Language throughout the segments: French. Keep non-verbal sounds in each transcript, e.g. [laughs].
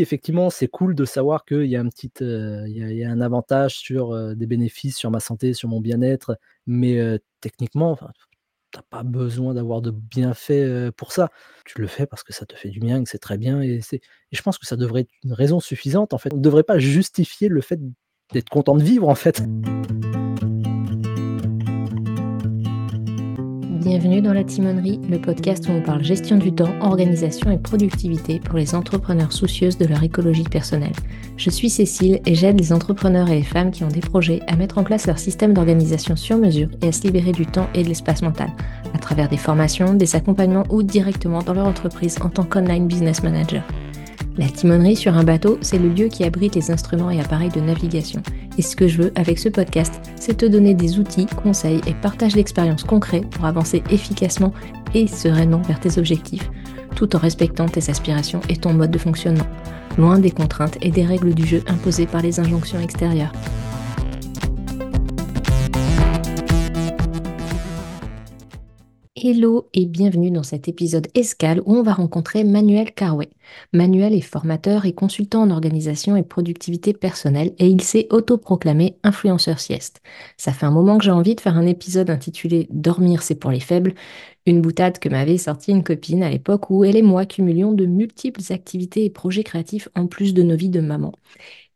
Effectivement, c'est cool de savoir qu'il y a un petit, heu, il y a un avantage sur, heu, des bénéfices sur ma santé, sur mon bien-être, mais heu, techniquement, enfin, tu as pas besoin d'avoir de bienfaits, pour ça. Tu le fais parce que ça te fait du bien que c'est très bien et et je pense que ça devrait être une raison suffisante, en fait. On ne devrait pas justifier le fait d'être content de vivre, en fait. Bienvenue dans la Timonerie, le podcast où on parle gestion du temps, organisation et productivité pour les entrepreneurs soucieuses de leur écologie personnelle. Je suis Cécile et j'aide les entrepreneurs et les femmes qui ont des projets à mettre en place leur système d'organisation sur mesure et à se libérer du temps et de l'espace mental, à travers des formations, des accompagnements ou directement dans leur entreprise en tant qu'online business manager. La timonerie sur un bateau, c'est le lieu qui abrite les instruments et appareils de navigation. Et ce que je veux avec ce podcast, c'est te donner des outils, conseils et partage d'expériences concrets pour avancer efficacement et sereinement vers tes objectifs, tout en respectant tes aspirations et ton mode de fonctionnement, loin des contraintes et des règles du jeu imposées par les injonctions extérieures. Hello et bienvenue dans cet épisode escale où on va rencontrer Manuel Carway. Manuel est formateur et consultant en organisation et productivité personnelle et il s'est autoproclamé influenceur sieste. Ça fait un moment que j'ai envie de faire un épisode intitulé Dormir c'est pour les faibles, une boutade que m'avait sortie une copine à l'époque où elle et moi cumulions de multiples activités et projets créatifs en plus de nos vies de maman.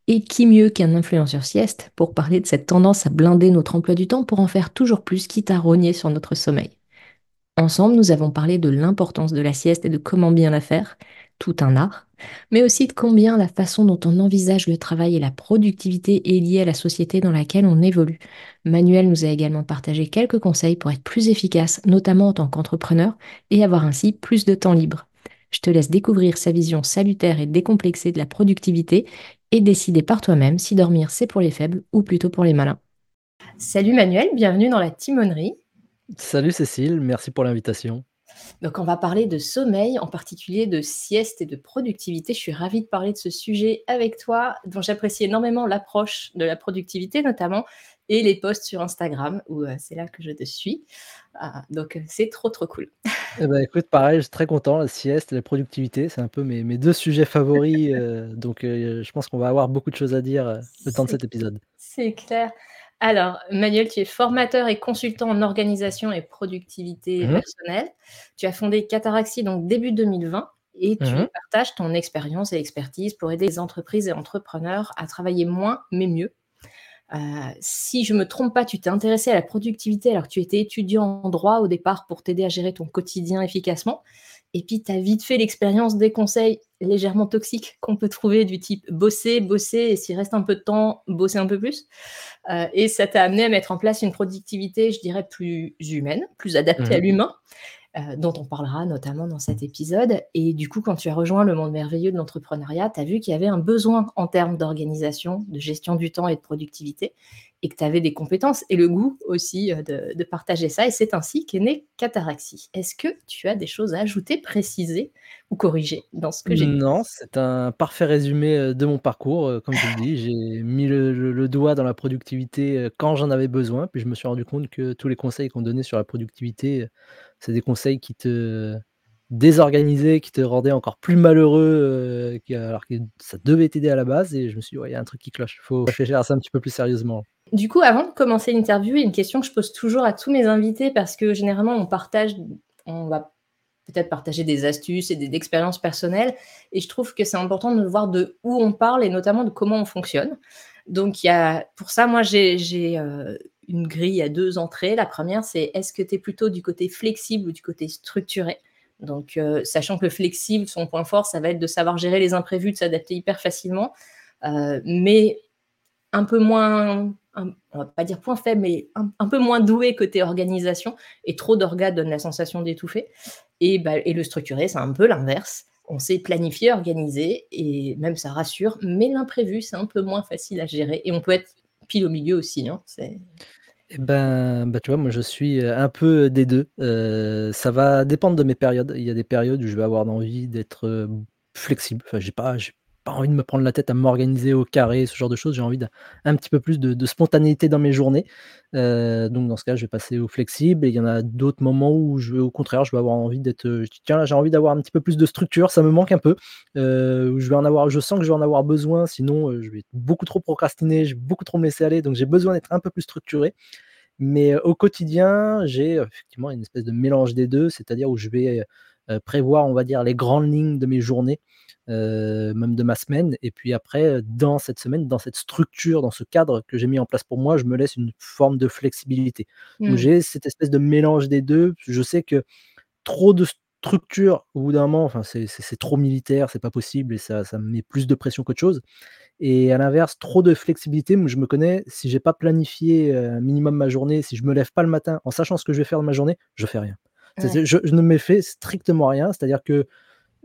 Et qui mieux qu'un influenceur sieste pour parler de cette tendance à blinder notre emploi du temps pour en faire toujours plus, quitte à rogner sur notre sommeil. Ensemble, nous avons parlé de l'importance de la sieste et de comment bien la faire, tout un art, mais aussi de combien la façon dont on envisage le travail et la productivité est liée à la société dans laquelle on évolue. Manuel nous a également partagé quelques conseils pour être plus efficace, notamment en tant qu'entrepreneur, et avoir ainsi plus de temps libre. Je te laisse découvrir sa vision salutaire et décomplexée de la productivité et décider par toi-même si dormir c'est pour les faibles ou plutôt pour les malins. Salut Manuel, bienvenue dans la timonerie. Salut Cécile, merci pour l'invitation. Donc on va parler de sommeil, en particulier de sieste et de productivité. Je suis ravie de parler de ce sujet avec toi, dont j'apprécie énormément l'approche de la productivité notamment, et les posts sur Instagram, où euh, c'est là que je te suis. Ah, donc euh, c'est trop trop cool. [laughs] Eh ben, écoute, pareil, je suis très content, la sieste et la productivité, c'est un peu mes, mes deux sujets favoris, [laughs] euh, donc je pense qu'on va avoir beaucoup de choses à dire le temps de cet épisode. C'est clair. Alors, Manuel, tu es formateur et consultant en organisation et productivité mmh personnelle. Tu as fondé Cataraxi donc début 2020 et tu mmh partages ton expérience et expertise pour aider les entreprises et entrepreneurs à travailler moins mais mieux. Euh, si je me trompe pas, tu t'es intéressé à la productivité alors que tu étais étudiant en droit au départ pour t'aider à gérer ton quotidien efficacement. Et puis, tu as vite fait l'expérience des conseils légèrement toxiques qu'on peut trouver du type bosser, bosser, et s'il reste un peu de temps, bosser un peu plus. Euh, et ça t'a amené à mettre en place une productivité, je dirais, plus humaine, plus adaptée à mmh l'humain. Euh, dont on parlera notamment dans cet épisode. Et du coup, quand tu as rejoint le monde merveilleux de l'entrepreneuriat, tu as vu qu'il y avait un besoin en termes d'organisation, de gestion du temps et de productivité, et que tu avais des compétences et le goût aussi euh, de, partager ça. Et c'est ainsi qu'est né Cataraxie. Est-ce que tu as des choses à ajouter, préciser ou corriger dans ce que j'ai dit? Non, c'est un parfait résumé euh, de mon parcours. Comme je le dis, j'ai mis le, doigt dans la productivité quand j'en avais besoin, puis je me suis rendu compte que tous les conseils qu'on donnait sur la productivité c'est des conseils qui te désorganisaient, qui te rendaient encore plus malheureux, alors que ça devait t'aider à la base et je me suis dit: il y a un truc qui cloche, il faut réfléchir à ça un petit peu plus sérieusement». Du coup, avant de commencer l'interview, il y a une question que je pose toujours à tous mes invités parce que généralement on partage on va peut-être partager des astuces et des expériences personnelles et je trouve que c'est important de voir de où on parle et notamment de comment on fonctionne. Donc il y a pour ça, moi j'ai une grille à deux entrées. La première, c'est est-ce que tu es plutôt du côté flexible ou du côté structuré? Donc, euh, sachant que le flexible, son point fort, ça va être de savoir gérer les imprévus, de s'adapter hyper facilement, euh, mais un peu moins, on va pas dire point faible, mais un, peu moins doué côté organisation, et trop d'orgas donne la sensation d'étouffer. Et, bah, et le structuré, c'est un peu l'inverse. On sait planifier, organiser, et même ça rassure, mais l'imprévu, c'est un peu moins facile à gérer. Et on peut être pile au milieu aussi. Hein. Eh ben, bah, tu vois, moi je suis un peu des deux. ça va dépendre de mes périodes. Il y a des périodes où je vais avoir envie d'être flexible. Enfin, j'ai pas, pas envie de me prendre la tête à m'organiser au carré, ce genre de choses. J'ai envie d'un un petit peu plus de spontanéité dans mes journées. Heu, donc dans ce cas, je vais passer au flexible et il y en a d'autres moments où je au contraire, je vais avoir envie d'être, dis: «Tiens, là, j'ai envie d'avoir un petit peu plus de structure, ça me manque un peu». Où je sens que je vais en avoir besoin, sinon, je vais beaucoup trop procrastiner, je vais beaucoup trop me laisser aller, donc j'ai besoin d'être un peu plus structuré. Mais, au quotidien, j'ai, effectivement une espèce de mélange des 2, c'est-à-dire où je vais, prévoir, on va dire, les grandes lignes de mes journées, heu, même de ma semaine et puis après, heu, dans cette semaine, dans cette structure, dans ce cadre que j'ai mis en place pour moi, je me laisse une forme de flexibilité. Donc Mmh. j'ai cette espèce de mélange des 2. Je sais que trop de structure, au bout d'un moment, enfin, c'est trop militaire, c'est pas possible et ça ça me met plus de pression qu'autre chose et à l'inverse, trop de flexibilité, je me connais, si j'ai pas planifié, un minimum ma journée, si je me lève pas le matin en sachant ce que je vais faire de ma journée, je fais rien. Ouais. je je ne me fais strictement rien, c'est-à-dire que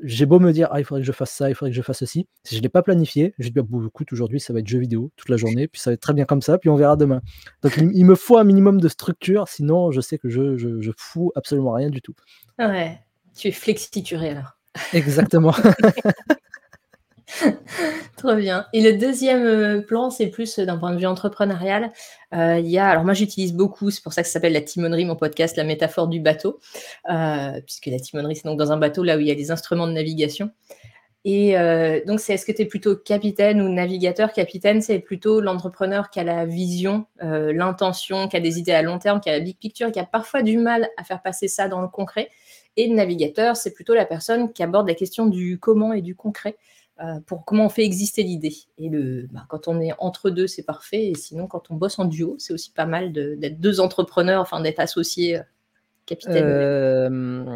j'ai beau me dire: «Ah, il faudrait que je fasse ça, il faudrait que je fasse ceci», si je l'ai pas planifié, je dis: «Bah, bon, écoute, aujourd'hui, ça va être jeux vidéo toute la journée, puis ça va être très bien comme ça, puis on verra demain». Donc il il me faut un minimum de structure, sinon je sais que je je je fous absolument rien du tout. Ouais, tu es flexituré alors. Exactement. [laughs] [laughs] Trop bien et le 2e, heu, plan, c'est plus, heu, d'un point de vue entrepreneurial. Il y a alors moi j'utilise beaucoup, c'est pour ça que ça s'appelle la timonerie, mon podcast, la métaphore du bateau. Puisque la timonerie, c'est donc dans un bateau là où il y a des instruments de navigation et donc c'est est-ce que tu es plutôt capitaine ou navigateur? Capitaine, c'est plutôt l'entrepreneur qui a la vision, l'intention, qui a des idées à long terme, qui a la big picture, qui a parfois du mal à faire passer ça dans le concret et le navigateur, c'est plutôt la personne qui aborde la question du comment et du concret, pour comment on fait exister l'idée et le bah, quand on est entre 2, c'est parfait et sinon quand on bosse en duo, c'est aussi pas mal de d'être 2 entrepreneurs, enfin d'être associés, heu, capitaine. Hem,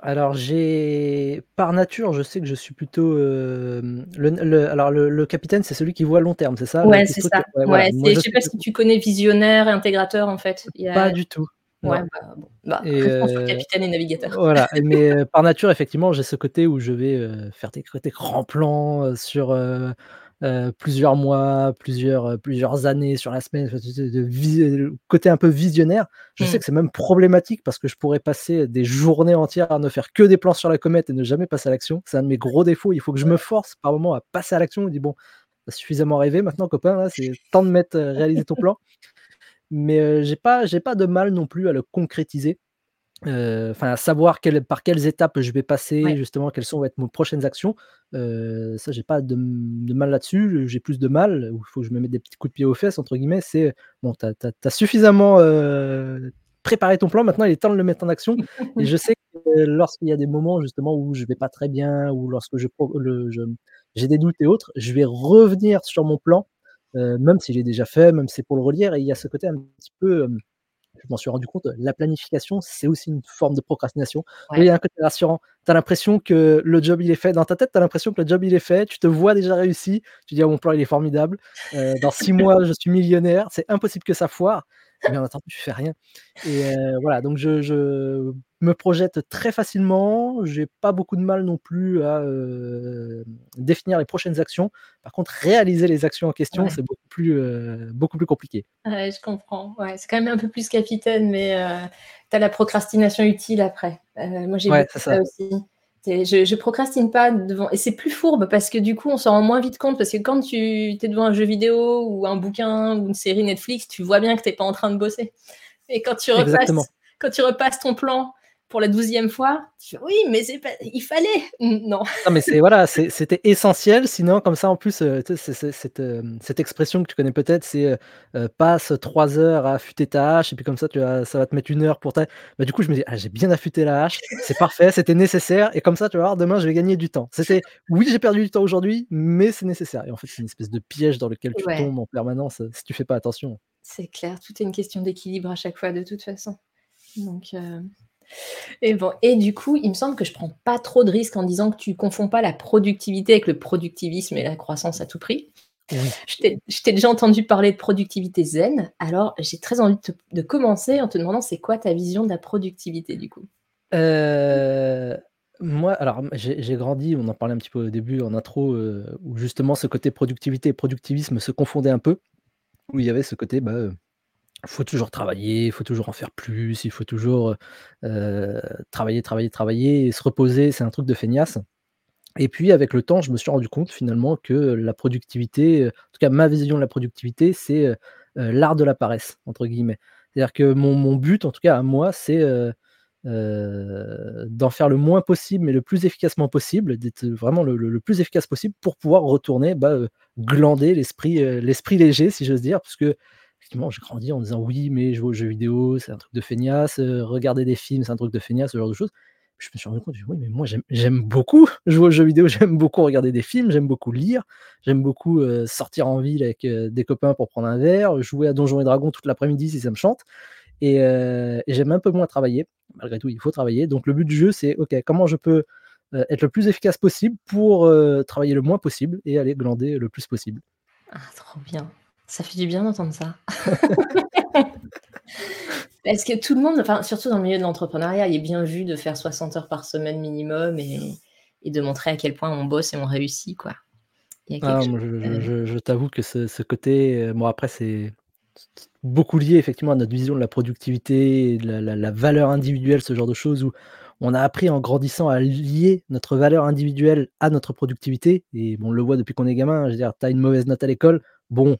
alors j'ai par nature, je sais que je suis plutôt, le le alors le le capitaine, c'est celui qui voit long terme, c'est ça? Ouais, c'est ça. Ouais, voilà, moi je je sais pas si tu connais visionnaire et intégrateur en fait? Il y pas du tout, ouais, bah, bon, bah, et [laughs] sur heu, capitaine et navigateur. voilà mais heu, [laughs] par nature, effectivement, j'ai ce côté où je vais, heu, faire des des grands plans, sur, plusieurs mois, plusieurs, plusieurs années, sur la semaine, sais, de côté un peu visionnaire. Je sais Mmh. que c'est même problématique parce que je pourrais passer des journées entières à ne faire que des plans sur la comète et ne jamais passer à l'action. C'est un de mes gros défauts, il faut que je me force par moment à passer à l'action. On dit: «Bon, suffisamment rêvé maintenant copain là, c'est temps de mettre, réaliser ton plan». Mais j'ai pas j'ai pas de mal non plus à le concrétiser. Enfin à savoir quelles par quelles étapes je vais passer Ouais. justement, quelles sont vont être mes prochaines actions. Ça j'ai pas de mal là-dessus. J'ai plus de mal, où il faut que je me mette des petits coups de pied aux fesses entre guillemets, c'est, bon tu as suffisamment, heu, préparé ton plan, maintenant il est temps de le mettre en action et je sais que lorsqu'il y a des moments justement où je vais pas très bien ou lorsque je j'ai des doutes et autres, je vais revenir sur mon plan, même si j'ai déjà fait, même si c'est pour le relire et il y a ce côté un petit peu, hem, je m'en suis rendu compte, la planification, c'est aussi une forme de procrastination. Il y a un côté rassurant. Tu as l'impression que le job il est fait. Dans ta tête, tu as l'impression que le job il est fait, tu te vois déjà réussi, tu dis: «Ah mon plan il est formidable, heu, dans 6 [laughs] mois je suis millionnaire, c'est impossible que ça foire», mais en attendant tu fais rien et voilà donc je je me projette très facilement, j'ai pas beaucoup de mal non plus à, définir les prochaines actions. Par contre réaliser les actions en question, Ouais. c'est beaucoup plus, heu, beaucoup plus compliqué. Ouais, je comprends. Ouais, c'est quand même un peu plus capitaine, mais tu as la procrastination utile après. Moi j'ai Ouais, ça. aussi. Je je procrastine pas devant et c'est plus fourbe parce que du coup, on s'en rend moins vite compte parce que quand tu es devant un jeu vidéo ou un bouquin ou une série Netflix, tu vois bien que tu es pas en train de bosser et quand tu Exactement. repasses quand tu repasses ton plan pour la 12e fois, tu fais: «Oui, mais c'est pas il fallait!» «Mmh, [laughs] non». Non mais c'est voilà, c'était essentiel, sinon comme ça en plus, c'est cette, hem, cette expression que tu connais peut-être, c'est, heu: «Passe 3 heures à affûter ta hache et puis comme ça tu vas ça va te mettre 1 heure pour ta» bah, du coup je me dis: «Ah j'ai bien affûté la hache, c'est parfait, c'était nécessaire et comme ça tu vas voir demain je vais gagner du temps. C'était oui j'ai perdu du temps aujourd'hui, mais c'est nécessaire» et en fait c'est une espèce de piège dans lequel tu Ouais. tombes en permanence, si tu fais pas attention. C'est clair, tout est une question d'équilibre à chaque fois de toute façon. Donc et bon et du coup, il me semble que je prends pas trop de risques en disant que tu confonds pas la productivité avec le productivisme et la croissance à tout prix. Oui. Je t'ai déjà entendu parler de productivité zen, alors j'ai très envie de te de commencer en te demandant c'est quoi ta vision de la productivité du coup? Heu, moi alors j'ai grandi, on en parlait un petit peu au début en intro, heu, où justement ce côté productivité et productivisme se confondaient un peu. Où il y avait ce côté, bah, heu, faut toujours travailler, il faut toujours en faire plus, il faut toujours, travailler, travailler, travailler et se reposer, c'est un truc de feignasse. Et puis avec le temps, je me suis rendu compte finalement que la productivité, en tout cas ma vision de la productivité, c'est, «l'art de la paresse» entre guillemets. C'est-à-dire que mon mon but, en tout cas à moi, c'est, d'en faire le moins possible, mais le plus efficacement possible, d'être vraiment le le plus efficace possible pour pouvoir retourner, bah, glander l'esprit, léger si j'ose dire. Parce qu'effectivement j'ai grandi en disant: «Oui, mais jouer aux jeux vidéo, c'est un truc de feignasse, heu, regarder des films, c'est un truc de feignasse», ce genre de choses. Je me suis rendu compte, «Oui, mais moi j'aime beaucoup [laughs] jouer aux jeux vidéo, j'aime beaucoup regarder des films, j'aime beaucoup lire, j'aime beaucoup, heu, sortir en ville avec, heu, des copains pour prendre un verre, jouer à Donjons& et Dragons toute l'après-midi si ça me chante et j'aime un peu moins travailler». Malgré tout, il faut travailler, donc le but du jeu, c'est OK, comment je peux, être le plus efficace possible pour, travailler le moins possible et aller glander le plus possible? Ah trop bien. Ça fait du bien d'entendre ça. [laughs] Parce que tout le monde, enfin surtout dans le milieu de l'entrepreneuriat, il est bien vu de faire 60 heures par semaine minimum et et de montrer à quel point on bosse et on réussit quoi. Il y a quelque Ah chose moi je t'avoue que ce ce côté, heu, bon après c'est beaucoup lié effectivement à notre vision de la productivité de la la la valeur individuelle, ce genre de choses où on a appris en grandissant à lier notre valeur individuelle à notre productivité et bon on le voit depuis qu'on est gamin, je veux dire, tu as une mauvaise note à l'école, bon,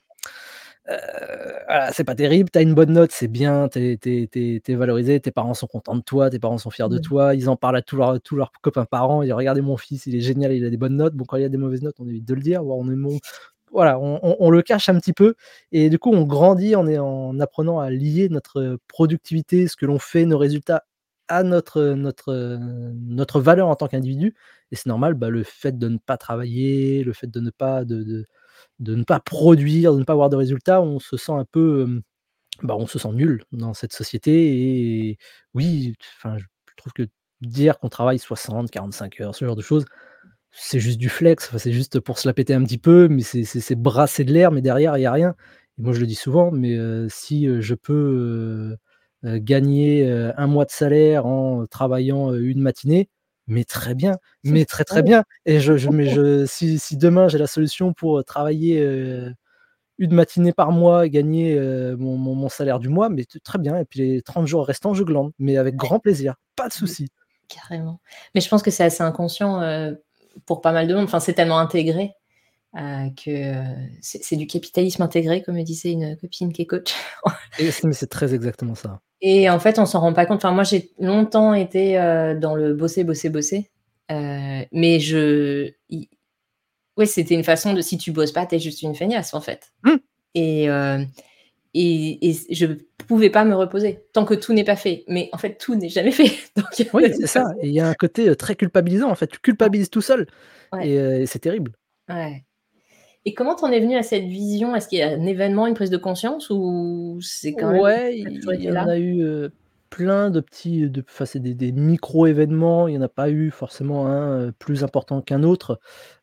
voilà, c'est pas terrible, tu as une bonne note, c'est bien, tu es valorisé, tes parents sont contents de toi, tes parents sont fiers de Mmh. toi, ils en parlent à tous leurs tous leurs copains parents, ils disent: «Regardez mon fils, il est génial, il a des bonnes notes». Bon quand il y a des mauvaises notes, on évite de le dire, on est mon voilà, on on on le cache un petit peu et du coup on grandit en est en apprenant à lier notre productivité, ce que l'on fait, nos résultats à notre, notre, notre valeur en tant qu'individu et c'est normal, bah, le fait de ne pas travailler, le fait de ne pas de de de ne pas produire, de ne pas avoir de résultats, on se sent un peu, bah, on se sent nul dans cette société et oui, enfin je trouve que dire qu'on travaille 60-45 heures, ce genre de choses, c'est juste du flex, enfin c'est juste pour se la péter un petit peu, mais c'est brasser de l'air, mais derrière il y a rien. Et moi je le dis souvent, mais si, je peux, gagner, 1 mois de salaire en travaillant, une matinée, mais très bien, mais très, très bien et je je mais je si si demain j'ai la solution pour, heu, travailler, 1 matinée par mois et gagner, mon mon mon salaire du mois, mais très bien et puis les 30 jours restants, je glande, mais avec grand plaisir, pas de souci. Carrément. Mais je pense que c'est assez inconscient, pour pas mal de monde, enfin c'est tellement intégré, que, c'est du capitalisme intégré comme me disait une copine qui est coach. Mais c'est très exactement ça. Et en fait, on s'en rend pas compte. Enfin moi j'ai longtemps été, heu, dans le bosser, bosser, bosser, heu, mais je i ouais, c'était une façon de si tu bosses pas, tu es juste une feignasse en fait Mmh! et heu et et je pouvais pas me reposer tant que tout n'est pas fait, mais en fait tout n'est jamais fait [laughs] donc de Oui, [laughs] c'est toute ça façon et il y a un côté, heu, très culpabilisant en fait, tu culpabilises tout seul Ouais. et heu et c'est terrible. Ouais et comment tu en es venu à cette vision? Est-ce qu'il y a un événement, une prise de conscience ou c'est quand même Ouais, il y en a eu, heu, plein de petits de enfin c'est des des micro événements, il y en a pas eu forcément un, heu, plus important qu'un autre.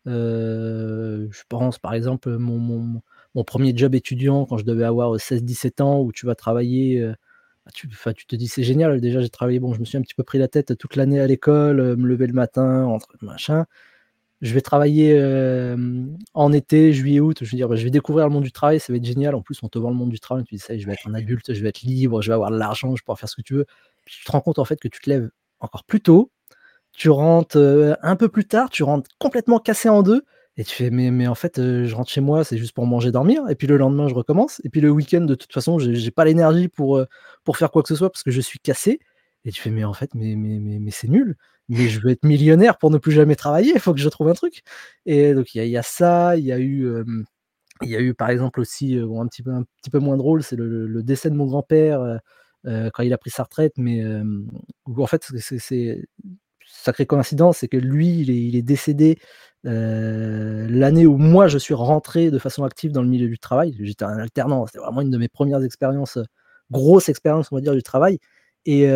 Heu, je pense par exemple, mon mon mon 1er job étudiant quand je devais avoir, heu, 16-17 ans où tu vas travailler, heu, bah, tu tu te dis: «C'est génial». Déjà j'ai travaillé, bon je me suis un petit peu pris la tête toute l'année à l'école, me lever le matin, rentrer machin. Je vais travailler, hem, en été, juillet, août, je veux dire, je vais découvrir le monde du travail, ça va être génial. En plus, on te vend le monde du travail, tu dis: «Ça je vais être un adulte, je vais être libre, je vais avoir de l'argent, je vais faire ce que tu veux». Tu te rends compte en fait que tu te lèves encore plus tôt, tu rentres, heu, un peu plus tard, tu rentres complètement cassé en 2 et tu fais: «Mais mais en fait, heu, je rentre chez moi, c'est juste pour manger, dormir. Et puis le lendemain je recommence. Et puis le week-end de toute façon j'ai pas l'énergie pour, faire quoi que ce soit parce que je suis cassé» et tu fais: «Mais en fait, mais mais c'est nul, mais je veux être millionnaire pour ne plus jamais travailler, il faut que je trouve un truc» et donc il y a ça, il y a eu, il y a eu par exemple aussi, bon un petit peu un petit peu moins drôle, c'est le décès de mon grand-père, heu heu, quand il a pris sa retraite mais en fait c'est sacrée coïncidence, c'est que lui il est décédé, l'année où moi je suis rentré de façon active dans le milieu du travail. J'étais un alternant, c'était vraiment une de mes 1res expériences, grosses expériences on va dire du travail et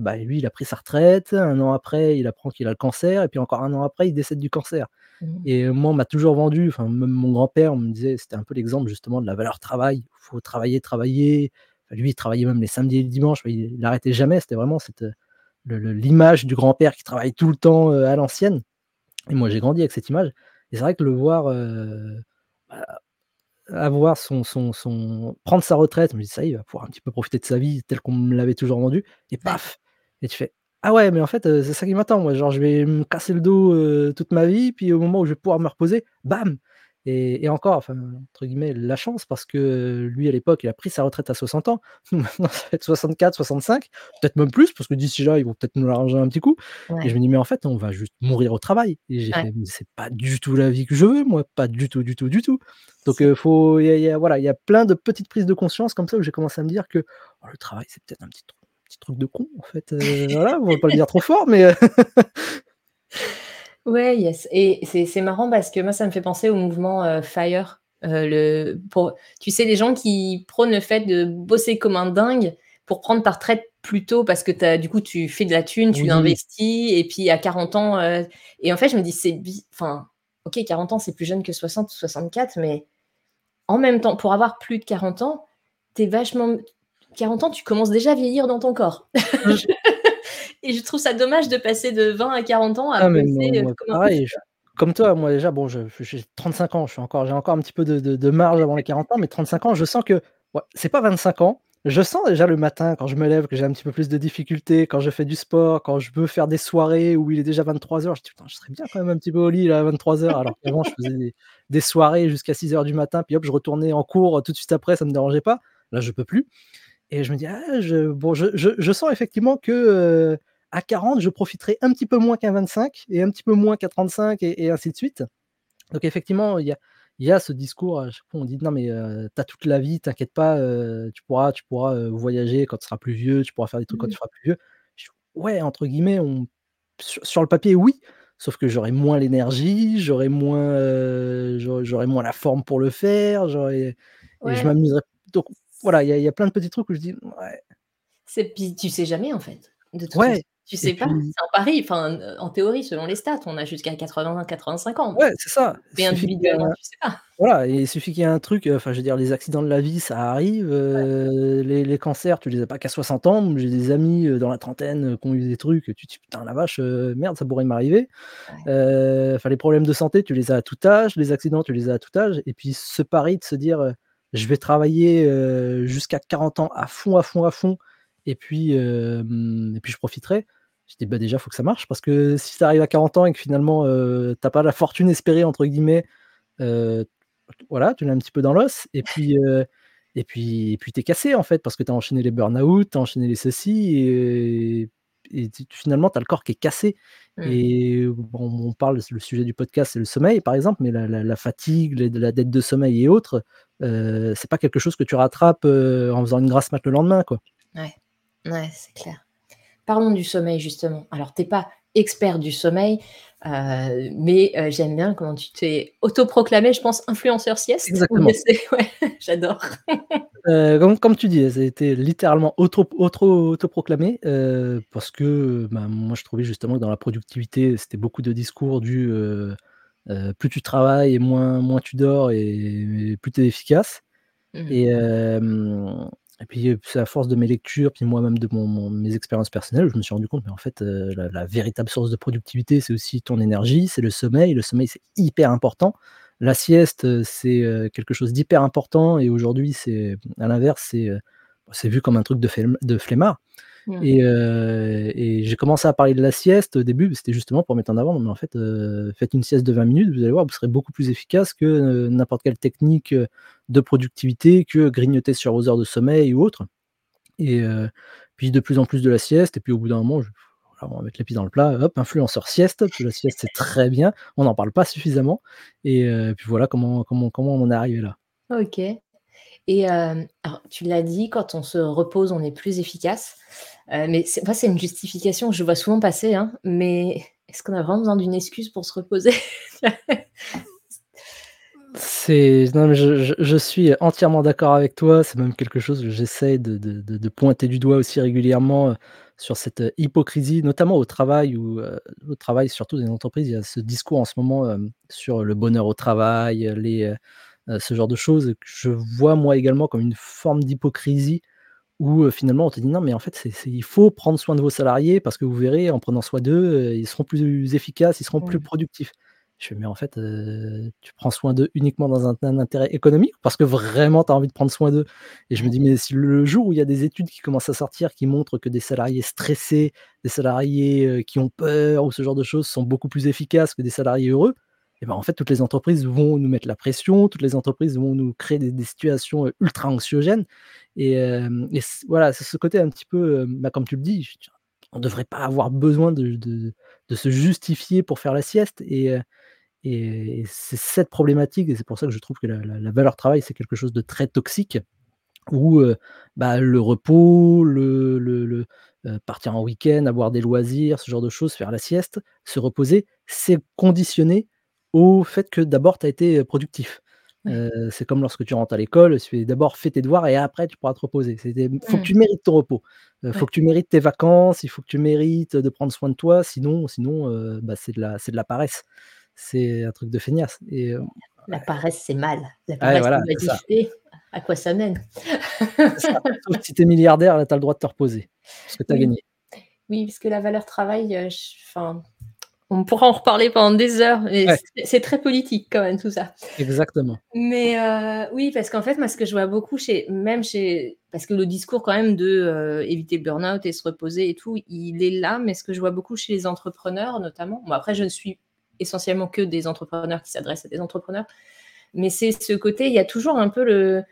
bah, lui il a pris sa retraite, 1 an après il apprend qu'il a le cancer et puis encore 1 an après il décède du cancer. Mmh. et moi on m'a toujours vendu, enfin même mon grand-père on me disait c'était un peu l'exemple justement de la valeur travail. Il faut travailler, travailler, enfin lui il travaillait même les samedis et les dimanches, enfin il il arrêtait jamais, c'était vraiment cette, l'image du grand-père qui travaille tout le temps, à l'ancienne. Et moi j'ai grandi avec cette image. Et c'est vrai que le voir, bah, avoir son son son prendre sa retraite, je me dis: «Ça il va pouvoir un petit peu profiter de sa vie telle qu'on me l'avait toujours vendu» et paf et tu fais: Ah ouais, mais en fait, heu, c'est ça qui m'attend moi, genre je vais me casser le dos, toute ma vie, puis au moment où je vais pouvoir me reposer, bam! Et et encore, enfin, entre guillemets, «la chance» parce que lui à l'époque, il a pris sa retraite à 60 ans. [laughs] Nous maintenant ça va être 64-65, peut-être même plus parce que d'ici là, ils vont peut-être nous l'arranger un petit coup et je me dis: «Mais en fait, on va juste mourir au travail» et j'ai Ouais. fait: «Mais c'est pas du tout la vie que je veux moi, pas du tout, du tout, du tout». Donc faut il y a il y a voilà, il y a plein de petites prises de conscience comme ça où j'ai commencé à me dire que: «Oh le travail, c'est peut-être un petit truc petit truc de con en fait, heu, voilà, on va pas le dire trop fort mais heu» [laughs] Ouais, yes et c'est c'est marrant parce que moi, ça me fait penser au mouvement, heu, FIRE, heu, le pour tu sais, les gens qui prônent le fait de bosser comme un dingue pour prendre ta retraite plus tôt parce que as du coup, tu fais de la thune, tu Oui. investis et puis à 40 ans, heu et en fait, je me dis: «C'est bi» enfin, OK, 40 ans, c'est plus jeune que 60 ou 64, mais en même temps, pour avoir plus de 40 ans, tu es vachement m 40 ans, tu commences déjà à vieillir dans ton corps. Et je trouve ça dommage de passer de 20 à 40 ans à Ah mais moi moi comme un je toi, moi déjà, bon, j'ai 35 ans, je suis encore j'ai encore un petit peu de de de marge avant les 40 ans, mais 35 ans, je sens que ouais, c'est pas 25 ans. Je sens déjà le matin quand je me lève que j'ai un petit peu plus de difficultés, quand je fais du sport, quand je veux faire des soirées où il est déjà 23:00, je dis: «Putain, je serais bien quand même un petit peu au lit là à 23:00», alors qu'avant je faisais des des soirées jusqu'à 6:00 du matin, puis hop, je retournais en cours tout de suite après, ça me dérangeait pas. Là, je peux plus et je me dis: «Ah je» bon, je je je sens effectivement que, heu, à 40, je profiterai un petit peu moins qu'à 25 et un petit peu moins qu'à 35 et et ainsi de suite. Donc effectivement, il y a il y a ce discours à chaque fois on dit: «Non mais heu, tu as toute la vie, t'inquiète pas, heu, tu pourras tu pourras, heu, voyager quand tu seras plus vieux, tu pourras faire des trucs quand Mmh. tu seras plus vieux». Je «Ouais» entre guillemets, on sur sur le papier oui, sauf que j'aurai moins l'énergie, j'aurai moins, heu, j'aurai moins la forme pour le faire, j'aurai je Ouais. m'amuserai donc voilà, il y a il y a plein de petits trucs où je dis: «Ouais». C'est puis tu sais jamais en fait, de toute façon. Tu et sais pas, puis c'est un pari, enfin, heu, en théorie, selon les stats, on a jusqu'à 80-85 ans, Ouais, c'est ça, mais individuellement, tu sais pas. voilà il suffit qu'il y ait un truc, heu, enfin je veux dire les accidents de la vie, ça arrive, Ouais. heu, les les cancers, tu les as pas qu'à 60 ans. J'ai des amis, dans la trentaine, qui ont eu des trucs, tu te dis: «Putain la vache, merde, ça pourrait m'arriver». Ouais. Enfin les problèmes de santé, tu les as à tout âge, les accidents, tu les as à tout âge et puis ce pari de se dire, «Je vais travailler, jusqu'à 40 ans à fond, à fond, à fond et puis et puis je profiterai». Je dis: «Bah déjà, il faut que ça marche parce que si tu arrives à 40 ans et que finalement, heu, tu as pas la «fortune espérée» entre guillemets, voilà, tu l'as un petit peu dans l'os et puis, [laughs] et puis et puis tu es cassé en fait parce que tu as enchaîné les burn-out, tu as enchaîné les ceci et et finalement, tu as le corps qui est cassé Mmh. et on parle le sujet du podcast, c'est le sommeil par exemple, mais la la la fatigue, la dette de sommeil et autres, c'est pas quelque chose que tu rattrapes, en faisant une grasse mat le lendemain, quoi. Ouais, ouais, c'est clair. Parlons du sommeil justement. Alors tu es pas expert du sommeil, heu, mais heu, j'aime bien comment tu t'es autoproclamé, je pense, influenceur sieste. Exactement. [laughs] ouais, j'adore. Heu, comme comme tu dis, ça a été littéralement auto autro autoproclamé, parce que, ben, moi je trouvais justement que dans la productivité, c'était beaucoup de discours du, plus tu travailles et moins moins tu dors et plus tu es efficace Mmh. et et puis, heu, c'est à force de mes lectures, puis moi-même de mon mes expériences personnelles, je me suis rendu compte, mais en fait, heu, la véritable source de productivité, c'est aussi ton énergie, c'est le sommeil. Le sommeil, c'est hyper important. La sieste, heu, c'est, quelque chose d'hyper important et aujourd'hui, c'est à l'inverse, c'est, vu comme un truc de flemmard Mmh. et j'ai commencé à parler de la sieste au début, c'était justement pour mettre en avant, mais en fait, heu, faites une sieste de 20 minutes, vous allez voir, vous serez beaucoup plus efficace que, heu, n'importe quelle technique, de productivité, que grignoter sur vos heures de sommeil ou autre et puis de plus en plus de la sieste et puis au bout d'un moment, je on va mettre les pieds dans le plat, hop, influenceur sieste, parce que la sieste, c'est très bien, on n'en parle pas suffisamment et puis voilà comment comment comment on en est arrivé là. OK et alors tu l'as dit, quand on se repose, on est plus efficace, heu, mais c'est moi, c'est une justification que je vois souvent passer, hein, mais est-ce qu'on a vraiment besoin d'une excuse pour se reposer? C'est non, mais je suis entièrement d'accord avec toi, c'est même quelque chose que j'essaie de pointer du doigt aussi régulièrement, heu, sur cette, hypocrisie, notamment au travail où, heu, au travail, surtout les entreprises, il y a ce discours en ce moment, sur le bonheur au travail, les, ce genre de choses que je vois moi également comme une forme d'hypocrisie où, heu, finalement on te dit: «Non mais en fait il faut prendre soin de vos salariés parce que vous verrez en prenant soin d'eux, heu, ils seront plus efficaces, ils seront plus productifs». Je fais: «Mais en fait, tu prends soin d'eux uniquement dans un un intérêt économique? Parce que vraiment tu as envie de prendre soin d'eux?» et je me dis: «Mais si le jour où il y a des études qui commencent à sortir, qui montrent que des salariés stressés, des salariés, qui ont peur ou ce genre de choses sont beaucoup plus efficaces que des salariés heureux et ben, en fait, toutes les entreprises vont nous mettre la pression, toutes les entreprises vont nous créer des situations, ultra anxiogènes» et voilà, c'est ce côté un petit peu, bah, comme tu le dis, on devrait pas avoir besoin de se justifier pour faire la sieste. Et c'est cette problématique et c'est pour ça que je trouve que la valeur travail, c'est quelque chose de très toxique où, bah, le repos, le partir en week-end, avoir des loisirs, ce genre de choses, faire la sieste, se reposer, c'est conditionné au fait que d'abord tu as été, productif. Ouais. C'est comme lorsque tu rentres à l'école, tu fais d'abord fais tes devoirs et après tu pourras te reposer. Il faut que Mmh. tu mérites ton repos, heu, faut Ouais. que tu mérites tes vacances, il faut que tu mérites de prendre soin de toi, sinon sinon, bah, c'est de la c'est de la paresse. C'est un truc de feignasse et La ouais. paresse, c'est mal. La Ouais, paresse, voilà, c'est à quoi ça mène? C'est ça. [laughs] Sauf si tu es milliardaire, là, tu as le droit de te reposer, parce que tu as Oui. gagné. Oui, parce que la valeur travail, heu, j enfin, on pourra en reparler pendant des heures Ouais. c'est très politique quand même tout ça. Exactement. Mais heu, oui, parce qu'en fait, moi, ce que je vois beaucoup chez même chez parce que le discours quand même de, heu, éviter le burn-out et se reposer et tout, il est là, mais ce que je vois beaucoup chez les entrepreneurs notamment, bon après je ne suis essentiellement que des entrepreneurs qui s'adressent à des entrepreneurs, mais c'est ce côté, il y a toujours un peu le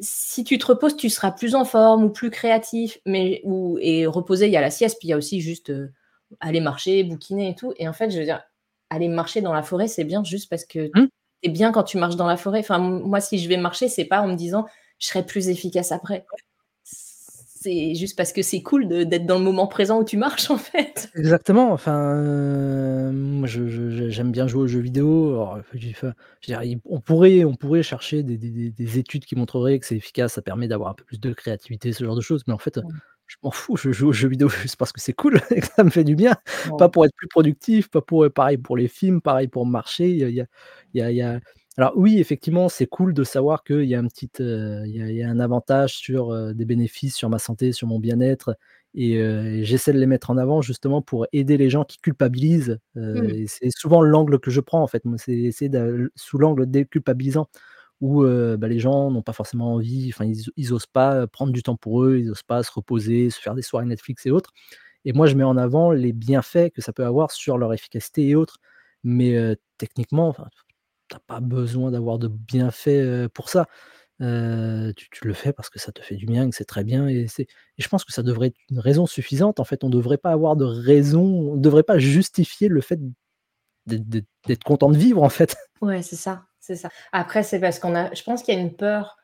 si tu te reposes, tu seras plus en forme ou plus créatif, mais ou et reposer, il y a la sieste, puis il y a aussi juste, heu, aller marcher, bouquiner et tout et en fait, je veux dire, aller marcher dans la forêt, c'est bien juste parce que Mmh. es bien quand tu marches dans la forêt. Enfin, moi, si je vais marcher, c'est pas en me disant: «Je serai plus efficace après». C'est juste parce que c'est cool d'être dans le moment présent où tu marches, [laughs] en fait. Exactement, enfin, heu, moi j'aime bien jouer aux jeux vidéo, alors, enfin, je dire, on pourrait on pourrait chercher des des des des études qui montreraient que c'est efficace, ça permet d'avoir un peu plus de créativité, ce genre de choses, mais en fait, Mmh. Je m'en fous, je joue aux jeux vidéo juste parce que c'est cool [laughs] et que ça me fait du bien, pas pour être plus productif, pas pour, pareil pour les films, pareil pour marcher, il y a il y a il y a alors oui, effectivement, c'est cool de savoir qu'il y a un petit, heu, il y a il y a un avantage sur, heu, des bénéfices sur ma santé, sur mon bien-être et heu et j'essaie de les mettre en avant justement pour aider les gens qui culpabilisent, Mmh. c'est souvent l'angle que je prends en fait, c'est sous l'angle déculpabilisant où, bah, les gens n'ont pas forcément envie, enfin ils ils osent pas, prendre du temps pour eux, ils osent pas se reposer, se faire des soirées Netflix et autres et moi je mets en avant les bienfaits que ça peut avoir sur leur efficacité et autres. Mais techniquement, tu as pas besoin d'avoir de bienfaits, pour ça. Tu le fais parce que ça te fait du bien que c'est très bien et et je pense que ça devrait être une raison suffisante en fait. On devrait pas avoir de raison, on devrait pas justifier le fait d'être content de vivre en fait. Ouais, c'est ça, c'est ça. Après, c'est parce qu'on a je pense qu'il y a une peur,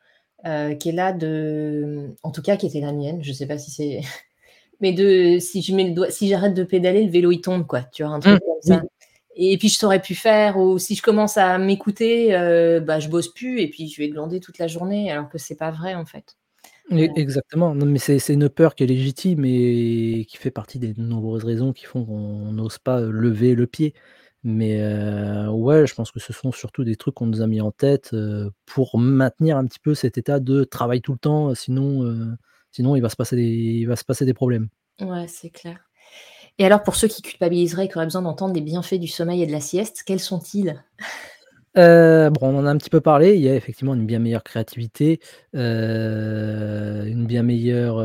heu, qui est là de mmh, en tout cas qui était la mienne, je sais pas si c'est [laughs] mais de si je mets le doigt si j'arrête de pédaler, le vélo il tombe quoi, tu vois? Un Mmh, truc comme ça et puis je saurais plus faire ou si je commence à m'écouter, heu, bah, je bosse plus et puis je vais glander toute la journée alors que c'est pas vrai en fait. E Heu exactement, non mais c'est une peur qui est légitime et qui fait partie des nombreuses raisons qui font qu'on n'ose pas, heu, lever le pied. Mais heu, ouais, je pense que ce sont surtout des trucs qu'on nous a mis en tête, heu, pour maintenir un petit peu cet état de travail tout le temps, sinon, heu, sinon il va se passer des il va se passer des problèmes. Ouais, c'est clair et alors pour ceux qui culpabiliseraient, qui auraient besoin d'entendre des bienfaits du sommeil et de la sieste, quels sont-ils? Bon, on en a un petit peu parlé, il y a effectivement une bien meilleure créativité, une bien meilleure,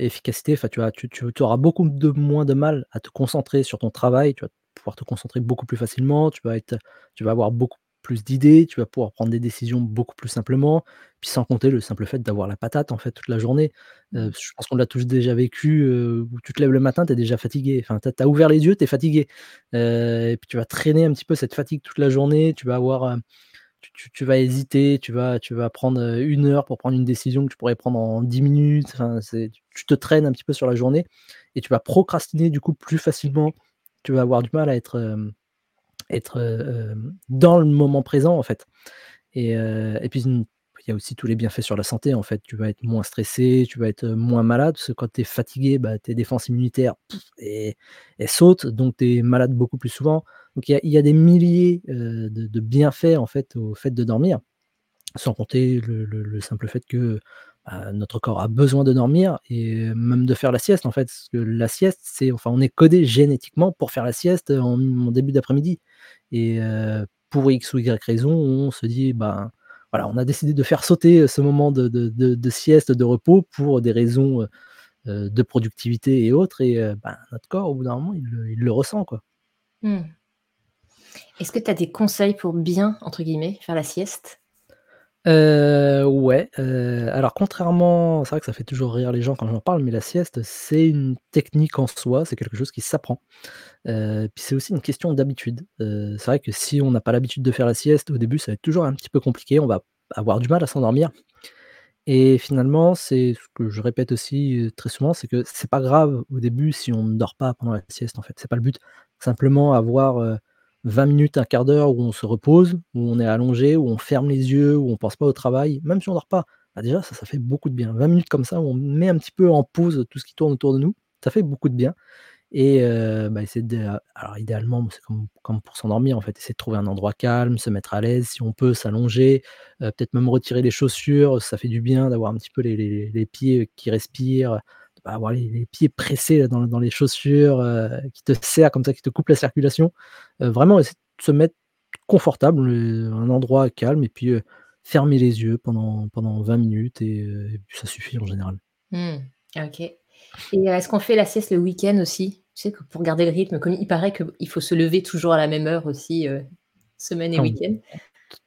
efficacité, enfin tu tu tu tu auras beaucoup de moins de mal à te concentrer sur ton travail, tu vas pouvoir te concentrer beaucoup plus facilement, tu vas être tu vas avoir beaucoup plus d'idées, tu vas pouvoir prendre des décisions beaucoup plus simplement. Puis sans compter le simple fait d'avoir la patate en fait toute la journée. Heu, Mmh. je pense qu'on l'a tous déjà vécu, heu, où tu te lèves le matin, tu es déjà fatigué, enfin tu as ouvert les yeux, tu es fatigué, heu et puis tu vas traîner un petit peu cette fatigue toute la journée, tu vas avoir, tu tu tu vas hésiter, tu vas tu vas prendre, 1 heure pour prendre une décision que tu pourrais prendre en 10 minutes, enfin tu te traînes un petit peu sur la journée et tu vas procrastiner du coup plus facilement. Tu avoir du mal à être, dans le moment présent en fait et et puis il y a aussi tous les bienfaits sur la santé en fait. Tu vas être moins stressé, tu vas être, moins malade parce que quand tu es fatigué, bah, tes défenses immunitaires, et elles sautent donc tu es malade beaucoup plus souvent. Donc il y a des milliers, de bienfaits en fait au fait de dormir. Sans compter le simple fait que, bah, notre corps a besoin de dormir et même de faire la sieste en fait. Parce que la sieste, c'est enfin on est codé génétiquement pour faire la sieste en début d'après-midi et heu, pour X ou Y raison, on se dit: «Ben, voilà, on a décidé de faire sauter ce moment de de de sieste, de repos pour des raisons, heu, de productivité et autres» et ben, notre corps au bout d'un moment il le ressent, quoi. Mmh. Est-ce que tu as des conseils pour bien, entre guillemets, «faire la sieste»? Heu, ouais, heu, alors contrairement c'est vrai que ça fait toujours rire les gens quand j'en parle, mais la sieste, c'est une technique en soi, c'est quelque chose qui s'apprend. Heu, puis c'est aussi une question d'habitude. Heu, c'est vrai que si on n'a pas l'habitude de faire la sieste, au début, ça va être toujours un petit peu compliqué, on va avoir du mal à s'endormir et finalement, c'est ce que je répète aussi, très souvent, c'est que c'est pas grave au début si on ne dort pas pendant la sieste, en fait, c'est pas le but. Simplement avoir, 20 minutes, un quart d'heure où on se repose, où on est allongé, où on ferme les yeux, où on pense pas au travail, même si on dort pas. Bah, déjà ça, ça fait beaucoup de bien. 20 minutes comme ça où on met un petit peu en pause tout ce qui tourne autour de nous, ça fait beaucoup de bien et bah, essayer de idéalement, c'est comme pour s'endormir, en fait, essayer de trouver un endroit calme, se mettre à l'aise, si on peut s'allonger, peut-être même retirer les chaussures, ça fait du bien d'avoir un petit peu les pieds qui respirent, avoir les les pieds pressés dans dans les chaussures, heu, qui te serrent comme ça, qui te coupent la circulation. Heu, vraiment essayer de se mettre confortable, un endroit calme et puis, fermer les yeux pendant pendant 20 minutes et ça suffit en général. Mmh, OK et est-ce qu'on fait la sieste le week-end aussi? Tu sais que pour garder le rythme, comme il paraît qu'il faut se lever toujours à la même heure aussi, semaine et week-end.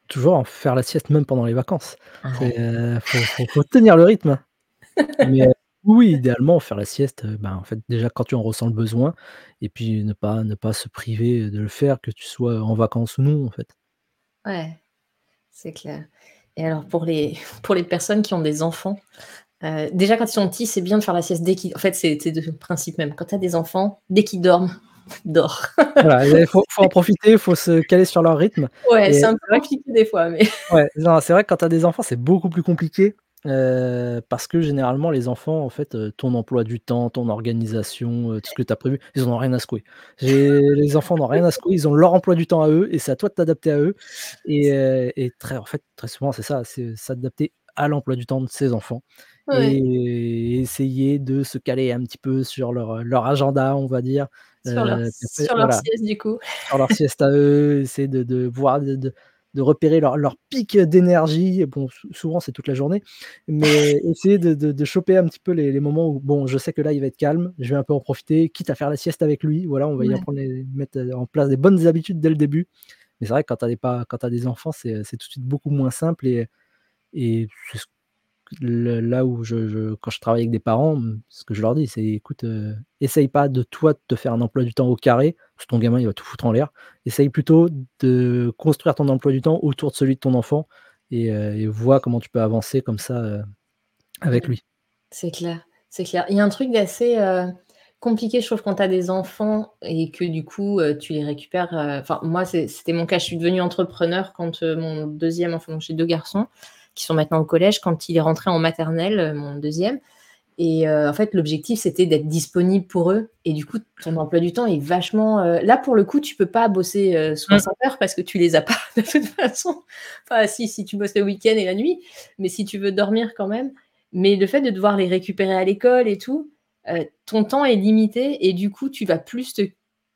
toujours en faire la sieste même pendant les vacances. Ah ouais. Heu, faut faut faut tenir le rythme, [laughs] mais oui, idéalement faire la sieste, heu, ben, en fait, déjà quand tu en ressens le besoin et puis ne pas ne pas se priver de le faire, que tu sois en vacances ou non, en fait. Ouais, c'est clair et alors pour les [laughs] pour les personnes qui ont des enfants, heu, déjà quand ils sont petits, c'est bien de faire la sieste dès qu'ils en fait, c'est c'est de principe même. Quand tu as des enfants, dès qu'ils dorment, [laughs] dors. Voilà, il faut faut en [laughs] profiter, il faut se caler sur leur rythme Ouais, et c'est un c'est peu vrai que compliqué des fois, mais ouais, non, c'est vrai que quand tu as des enfants, c'est beaucoup plus compliqué, parce que généralement les enfants, en fait, ton emploi du temps, ton organisation, tout ce que tu as prévu, ils en ont rien à secouer. Les enfants n'ont rien à secouer, ils ont leur emploi du temps à eux et c'est à toi de t'adapter à eux et très en fait, très souvent, c'est ça, c'est s'adapter à l'emploi du temps de ses enfants Ouais. et essayer de se caler un petit peu sur leur, leur agenda, on va dire, Sur leur sur voilà, sieste du coup. sur leur sieste à eux, essayer de de voir de de de repérer leur leur pic d'énergie. Bon, sou souvent, c'est toute la journée, mais [laughs] essayer de de de choper un petit peu les les moments où, bon, je sais que là, il va être calme, je vais un peu en profiter, quitte à faire la sieste avec lui. Voilà, on va y apprendre les mettre, heu, en place des bonnes habitudes dès le début. Mais c'est vrai que quand tu as des pas quand as des enfants, c'est, heu, c'est tout de suite beaucoup moins simple et et le là où je je quand je travaille avec des parents, ce que je leur dis, c'est: «Écoute, heu, essaye pas de toi, de te faire un emploi du temps au carré, ton gamin, il va tout foutre en l'air. Essaye plutôt de construire ton emploi du temps autour de celui de ton enfant et et vois comment tu peux avancer comme ça, heu, avec lui». c'est clair, c'est clair. Il y a un truc d'assez, heu, compliqué, je trouve, quand tu as des enfants et que du coup, tu les récupères, enfin, moi, c'était mon cas. Je suis devenue entrepreneur quand, mon 2e enfant j'ai 2 garçons qui sont maintenant au collège. Quand il est rentré en maternelle, mon 2e et heu, en fait, l'objectif, c'était d'être disponible pour eux et du coup, ton emploi du temps est vachement, heu là, pour le coup, tu peux pas bosser, heu, Mmh. 60 heures parce que tu les as pas [laughs] de toute façon. Enfin si, si tu bosses le week-end et la nuit, mais si tu veux dormir quand même. Mais le fait de devoir les récupérer à l'école et tout, ton temps est limité et du coup, tu vas plus te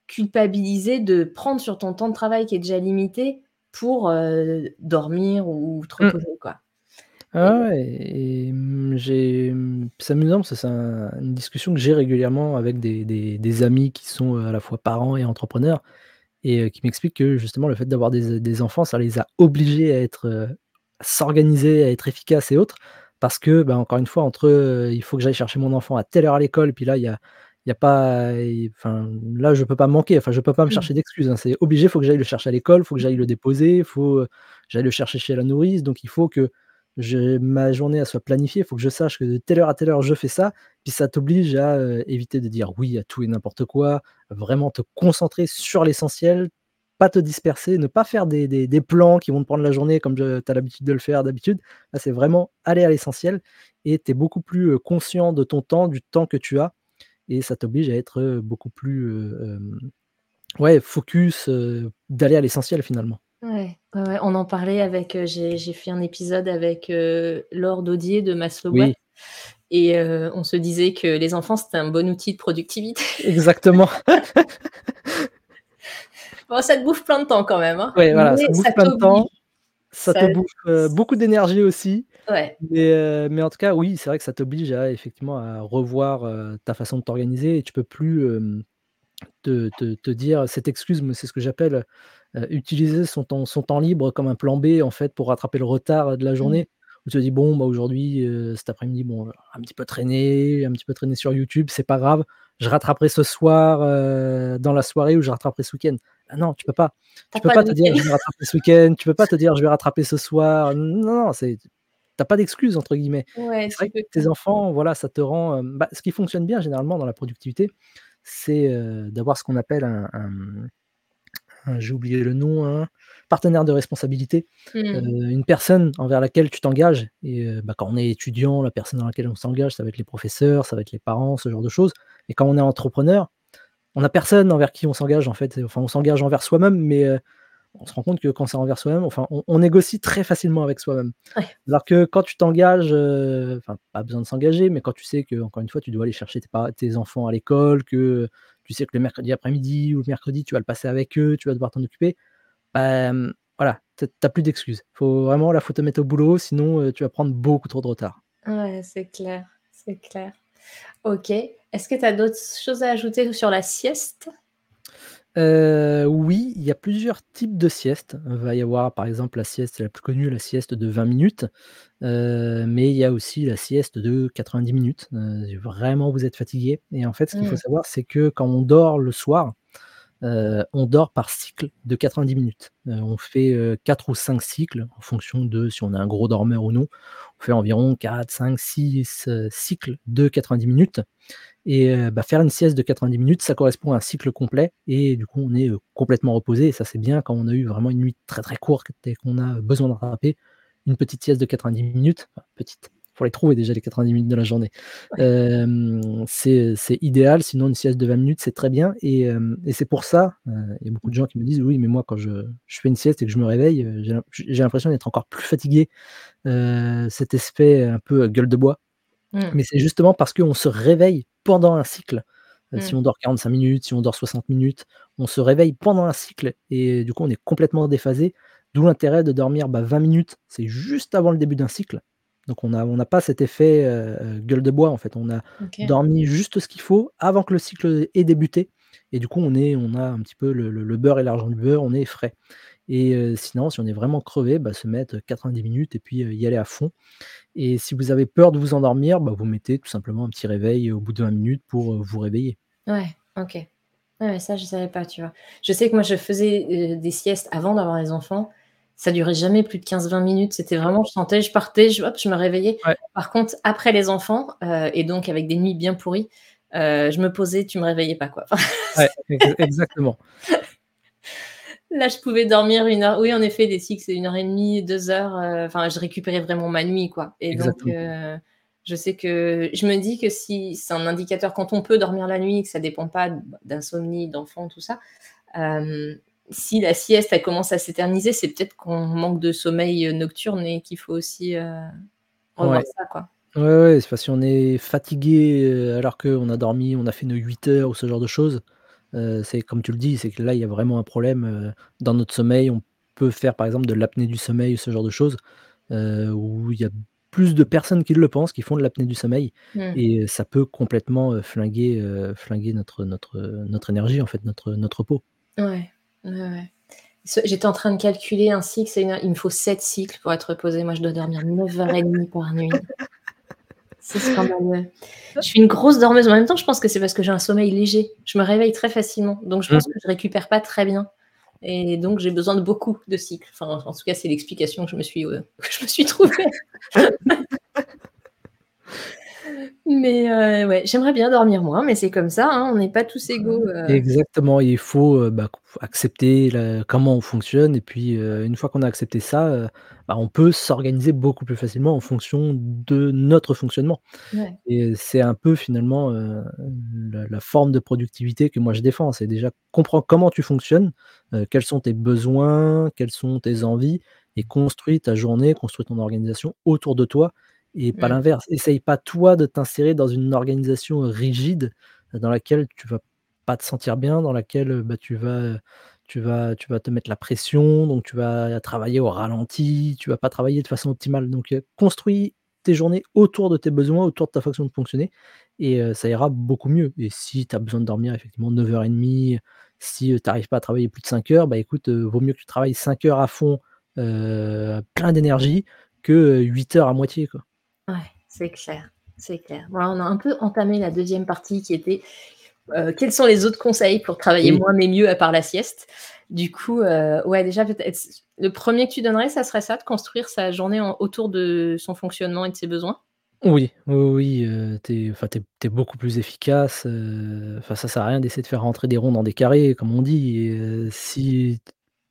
culpabiliser de prendre sur ton temps de travail qui est déjà limité pour, dormir ou te Mmh. reposer, quoi Ah ouais et mmh, j'ai mmh, c'est amusant parce que c'est un une discussion que j'ai régulièrement avec des des des amis qui sont, heu, à la fois parents et entrepreneurs et heu, qui m'expliquent que justement le fait d'avoir des des enfants, ça les a obligés à être, heu, à s'organiser, à être efficaces et autres. Parce que, bah, encore une fois, entre, heu, il faut que j'aille chercher mon enfant à telle heure à l'école, puis là, il y a il y a pas i enfin, là, je peux pas manquer, enfin, je peux pas me Mmh. chercher d'excuses, hein. C'est obligé, il faut que j'aille le chercher à l'école, il faut que j'aille le déposer, il faut, heu, j'aille le chercher chez la nourrice, donc il faut que ma journée, elle soit planifiée. Il faut que je sache que de telle heure à telle heure, je fais ça. Puis ça t'oblige à, heu, éviter de dire oui à tout et n'importe quoi, vraiment te concentrer sur l'essentiel, pas te disperser, ne pas faire des des plans qui vont te prendre la journée comme tu as l'habitude de le faire d'habitude. C'est vraiment aller à l'essentiel et tu es beaucoup plus, heu, conscient de ton temps, du temps que tu as et ça t'oblige à être, heu, beaucoup plus, ouais, focus, d'aller à l'essentiel finalement. Ouais, ouais, ouais, on en parlait avec, heu j'ai j'ai fait un épisode avec, heu, Laure Daudier de Maslow Oui. et heu, on se disait que les enfants, c'était un bon outil de productivité. Exactement. [laughs] Bon, ça te bouffe plein de temps quand même, hein, Ouais, voilà, ça mais te bouffe ça plein de t'oblige. temps, ça te Ça bouffe, heu, beaucoup d'énergie aussi, Ouais. mais heu, mais en tout cas, oui, c'est vrai que ça t'oblige à effectivement à revoir, heu, ta façon de t'organiser et tu peux plus, hem, te te te dire cette excuse, moi, c'est ce que j'appelle, utiliser son temps son temps libre comme un plan B, en fait, pour rattraper le retard de la Mmh. journée. Où tu te dis: «Bon, bah, aujourd'hui, heu, cet après-midi, bon, un petit peu traîné un petit peu traîné sur YouTube, c'est pas grave, je rattraperai ce soir, heu, dans la soirée ou je rattraperai ce week-end». Ah non, tu peux pas. Tu peux pas te dire. «Je vais rattraper ce week-end», tu peux pas te dire: «Je vais rattraper ce soir». Non, non, c'est tu as pas «d'excuse» entre guillemets. Ouais, c'est vrai que tes enfants, voilà, ça te rend, bah, ce qui fonctionne bien généralement dans la productivité, c'est, d'avoir ce qu'on appelle mmh, un j'ai oublié le nom, un partenaire de responsabilité. Heu, Mmh. une personne envers laquelle tu t'engages et heu, bah, quand on est étudiant, la personne dans laquelle on s'engage, ça va être les professeurs, ça va être les parents, ce genre de choses. Et quand on est entrepreneur, on a personne envers qui on s'engage, en fait, enfin, on s'engage envers soi-même, mais on se rend compte que quand c'est envers soi-même, enfin, on on négocie très facilement avec soi-même. Ouais. Alors que quand tu t'engages, enfin, pas besoin de s'engager, mais quand tu sais qu'encore une fois, tu dois aller chercher tes enfants à l'école, que tu sais que le mercredi après-midi ou le mercredi, tu vas le passer avec eux, tu vas devoir t'en occuper, bah, voilà, tu as tu as plus d'excuses. Faut vraiment là, faut te mettre au boulot, sinon, heu, tu vas prendre beaucoup trop de retard. Ouais, c'est clair, c'est clair. OK. Est-ce que tu as d'autres choses à ajouter sur la sieste? Heu, oui, il y a plusieurs types de siestes. Il va y avoir, par exemple, la sieste la plus connue, la sieste de 20 minutes. Heu, mais il y a aussi la sieste de 90 minutes, si vraiment vous êtes fatigué. Et en fait, ce qu'il faut Mmh. savoir, c'est que quand on dort le soir, on dort par cycle de 90 minutes. On fait, heu, 4 ou 5 cycles en fonction de si on est un gros dormeur ou non. On fait environ 4-5-6, heu, cycles de 90 minutes. Et heu, bah, faire une sieste de 90 minutes, ça correspond à un cycle complet et du coup, on est, heu, complètement reposé et ça, c'est bien quand on a eu vraiment une nuit très, très courte et qu'on a besoin de rattraper. Une petite sieste de 90 minutes, enfin petite, faut les trouver déjà les 90 minutes de la journée. Hem, c'est idéal, sinon une sieste de 20 minutes, c'est très bien et hem et c'est pour ça, il y a beaucoup de gens qui me disent: «Oui, mais moi quand je je fais une sieste et que je me réveille, j'ai l'im j'ai l'impression d'être encore plus fatigué». Cet aspect un peu gueule de bois. Mmh. Mais c'est justement parce qu'on se réveille pendant un cycle. Heu, si Mmh. on dort 45 minutes, si on dort 60 minutes, on se réveille pendant un cycle et du coup, on est complètement déphasé. D'où l'intérêt de dormir, bah, 20 minutes, c'est juste avant le début d'un cycle. Donc on n'a pas cet effet, heu heu, gueule de bois, en fait. On a dormi juste ce qu'il faut avant que le cycle ait débuté et du coup, on est on a un petit peu le le le beurre et l'argent du beurre, on est frais. Et sinon, si on est vraiment crevé, bah, se mettre 90 minutes et puis, y aller à fond. Et si vous avez peur de vous endormir, bah, vous mettez tout simplement un petit réveil au bout de 20 minutes pour, vous réveiller. Ouais, OK. Ouais, ça, je savais pas, tu vois? Je sais que moi, je faisais, des siestes avant d'avoir les enfants. Ça durait jamais plus de 15-20 minutes. C'était vraiment je sentais, je partais, je hop, je me réveillais. Ouais. Par contre, après les enfants, et donc avec des nuits bien pourries, heu, je me posais, tu me réveillais pas, quoi. [laughs] Ouais, exactement. Là, je pouvais dormir 1 heure oui, en effet, des c'est 1 heure et demie, 2 heures, heu, enfin, je récupérais vraiment ma nuit, quoi. Et donc Exactement. heu, je sais que je me dis que si c'est un indicateur quand on peut dormir la nuit, que ça dépend pas d'insomnie, d'enfants, tout ça, si la sieste, elle commence à s'éterniser, c'est peut-être qu'on manque de sommeil, nocturne et qu'il faut aussi, revoir Ouais. ça, quoi. Ouais, ouais, c'est parce si on est fatigué, heu, alors qu'on a dormi, on a fait nos 8 heures ou ce genre de choses, heu, c'est comme tu le dis, c'est que là, il y a vraiment un problème, heu, dans notre sommeil. On peut faire, par exemple, de l'apnée du sommeil ou ce genre de choses, heu, où il y a plus de personnes qui le pensent, qui font de l'apnée du sommeil Mmh. et ça peut complètement, heu, flinguer, heu, flinguer notre notre, heu, notre énergie, en fait, notre notre repos. Ouais. Ouais, ouais. Ce j'étais en train de calculer un cycle, c'est une il me faut 7 cycles pour être reposée. Moi, je dois dormir 9 heures et demie par nuit. C'est scandaleux. Je suis une grosse dormeuse, mais en même temps, je pense que c'est parce que j'ai un sommeil léger. Je me réveille très facilement, donc je pense mh. que je récupère pas très bien et donc j'ai besoin de beaucoup de cycles. Enfin, en tout cas, c'est l'explication que je me suis, heu, [laughs] que je me suis trouvée. Mais heu, ouais, j'aimerais bien dormir moins, mais c'est comme ça, hein, on n'est pas tous égaux, heu Exactement, il faut, heu, bah, accepter comment on fonctionne et puis, une fois qu'on a accepté ça, bah, on peut s'organiser beaucoup plus facilement en fonction de notre fonctionnement. Ouais. Et c'est un peu finalement, la la forme de productivité que moi je défends. C'est déjà comprends comment tu fonctionnes, quels sont tes besoins, quelles sont tes envies et construis ta journée, construis ton organisation autour de toi et pas Mmh. l'inverse. Essaye pas toi de t'insérer dans une organisation rigide dans laquelle tu vas pas te sentir bien, dans laquelle, heu, bah, tu vas, heu, tu vas tu vas te mettre la pression, donc tu vas travailler au ralenti, tu vas pas travailler de façon optimale. Donc, construis tes journées autour de tes besoins, autour de ta façon de fonctionner et ça ira beaucoup mieux et si tu as besoin de dormir effectivement 9:30, si, tu arrives pas à travailler plus de 5 heures, bah, écoute, vaut mieux que tu travailles 5 heures à fond, plein d'énergie que, heu, 8 heures à moitié, quoi. Ouais, c'est clair, c'est clair. Voilà, on a un peu entamé la 2e partie qui était, heu, quels sont les autres conseils pour travailler Oui. moins mais mieux à part la sieste? Du coup, heu, ouais, déjà peut-être le 1er que tu donnerais, ça serait ça, de construire sa journée en autour de son fonctionnement et de ses besoins? Oui, oui, oui, heu, tu es enfin, tu es tu es beaucoup plus efficace, heu, enfin, ça sert à rien d'essayer de faire rentrer des ronds dans des carrés, comme on dit et si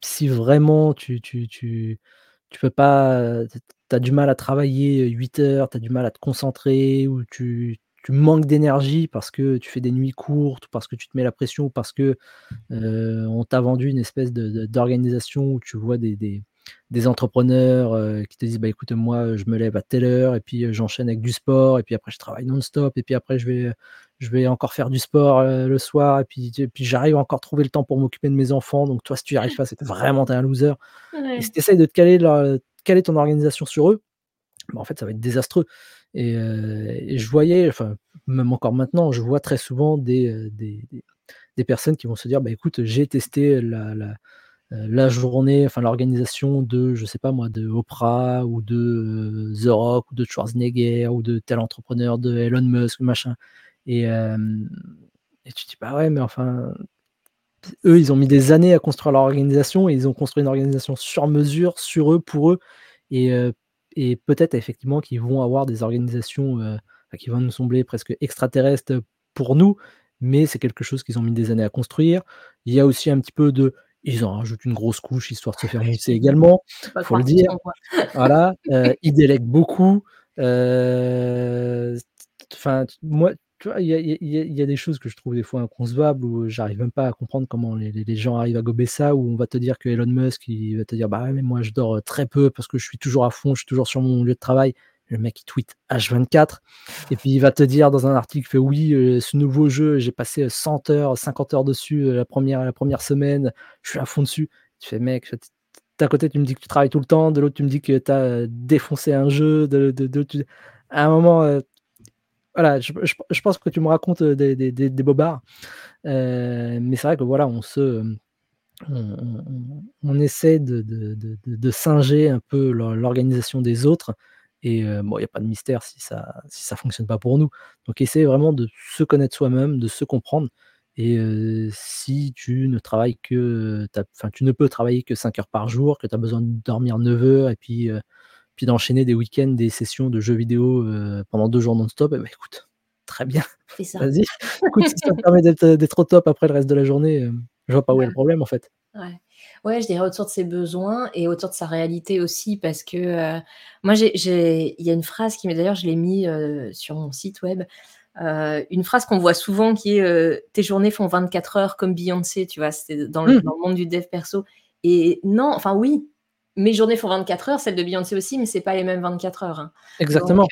si vraiment tu tu tu tu peux pas, tu as du mal à travailler, heu, 8 heures, tu as du mal à te concentrer ou tu manques d'énergie parce que tu fais des nuits courtes ou parce que tu te mets la pression ou parce que, heu, on t'a vendu une espèce d'organisation où tu vois des des entrepreneurs, heu, qui te disent: «Bah, écoute, moi, je me lève à telle heure et puis, heu, j'enchaîne avec du sport et puis après je travaille non-stop et puis après je vais, heu, je vais encore faire du sport, le soir et puis puis j'arrive encore à trouver le temps pour m'occuper de mes enfants, donc toi, si tu y arrives pas, c'est vraiment un loser» et si tu essayes de te caler leur caler ton organisation sur eux, bah, en fait, ça va être désastreux. Et je voyais, enfin, même encore maintenant, je vois très souvent des, des personnes qui vont se dire: «Bah, écoute, j'ai testé la la journée, enfin l'organisation de, je sais pas moi, de Oprah ou de, heu, The Rock ou de Schwarzenegger ou de tel entrepreneur, de Elon Musk, machin» et et tu te dis: «Bah, ouais, mais enfin, eux, ils ont mis des années à construire leur organisation et ils ont construit une organisation sur mesure, sur eux, pour eux» et et peut-être effectivement qu'ils vont avoir des organisations, heu, bah, qui vont nous sembler presque extraterrestres pour nous, mais c'est quelque chose qu'ils ont mis des années à construire. Il y a aussi un petit peu de ils en rajoutent une grosse couche histoire de se faire mousser également, Faut le dire. Voilà, heu, [laughs] ils délèguent beaucoup, enfin, moi, tu vois, il y a y y des choses que je trouve des fois inconcevables où j'arrive même pas à comprendre comment les gens arrivent à gober ça, où on va te dire que Elon Musk, il va te dire: «Bah, mais moi je dors, heu, très peu parce que je suis toujours à fond, je suis toujours sur mon lieu de travail». Le mec, il tweet H24. Et puis il va te dire dans un article que: «Oui, heu, ce nouveau jeu, j'ai passé, heu, 100 heures, 50 heures dessus, heu, la 1re la 1re semaine, je suis à fond dessus». Tu fais: «Mec, d'un côté, tu me dis que tu travailles tout le temps, de l'autre, tu me dis que tu as, défoncé un jeu, de de de tu» à un moment, voilà, je pense que tu me racontes, des bobards, mais c'est vrai que voilà, on se, on essaie de singer un peu l'or l'organisation des autres et bon, il y a pas de mystère si ça si ça fonctionne pas pour nous. Donc essayer vraiment de se connaître soi-même, de se comprendre et si tu ne travailles que, enfin, tu ne peux travailler que 5 heures par jour, que tu as besoin de dormir 9 heures et puis, puis d'enchaîner des week-ends, des sessions de jeux vidéo, pendant 2 jours non-stop et bah, écoute, [laughs] très bien, vas-y. Écoute, si ça te permet d'être, d'être au top après le reste de la journée, hem, je vois pas où est le problème, en fait. Ouais. Ouais, je dirais autour de ses besoins et autour de sa réalité aussi parce que, heu, moi, il y a une phrase qui mais d'ailleurs, je l'ai mis, heu, sur mon site web, heu, une phrase qu'on voit souvent qui est, «Tes journées font 24 heures comme Beyoncé», tu vois? Dans le Mmh dans le monde du dev perso et non, enfin, oui, mes journées font 24 heures, celles de Beyoncé aussi, mais c'est pas les mêmes 24 heures, hein. Exactement.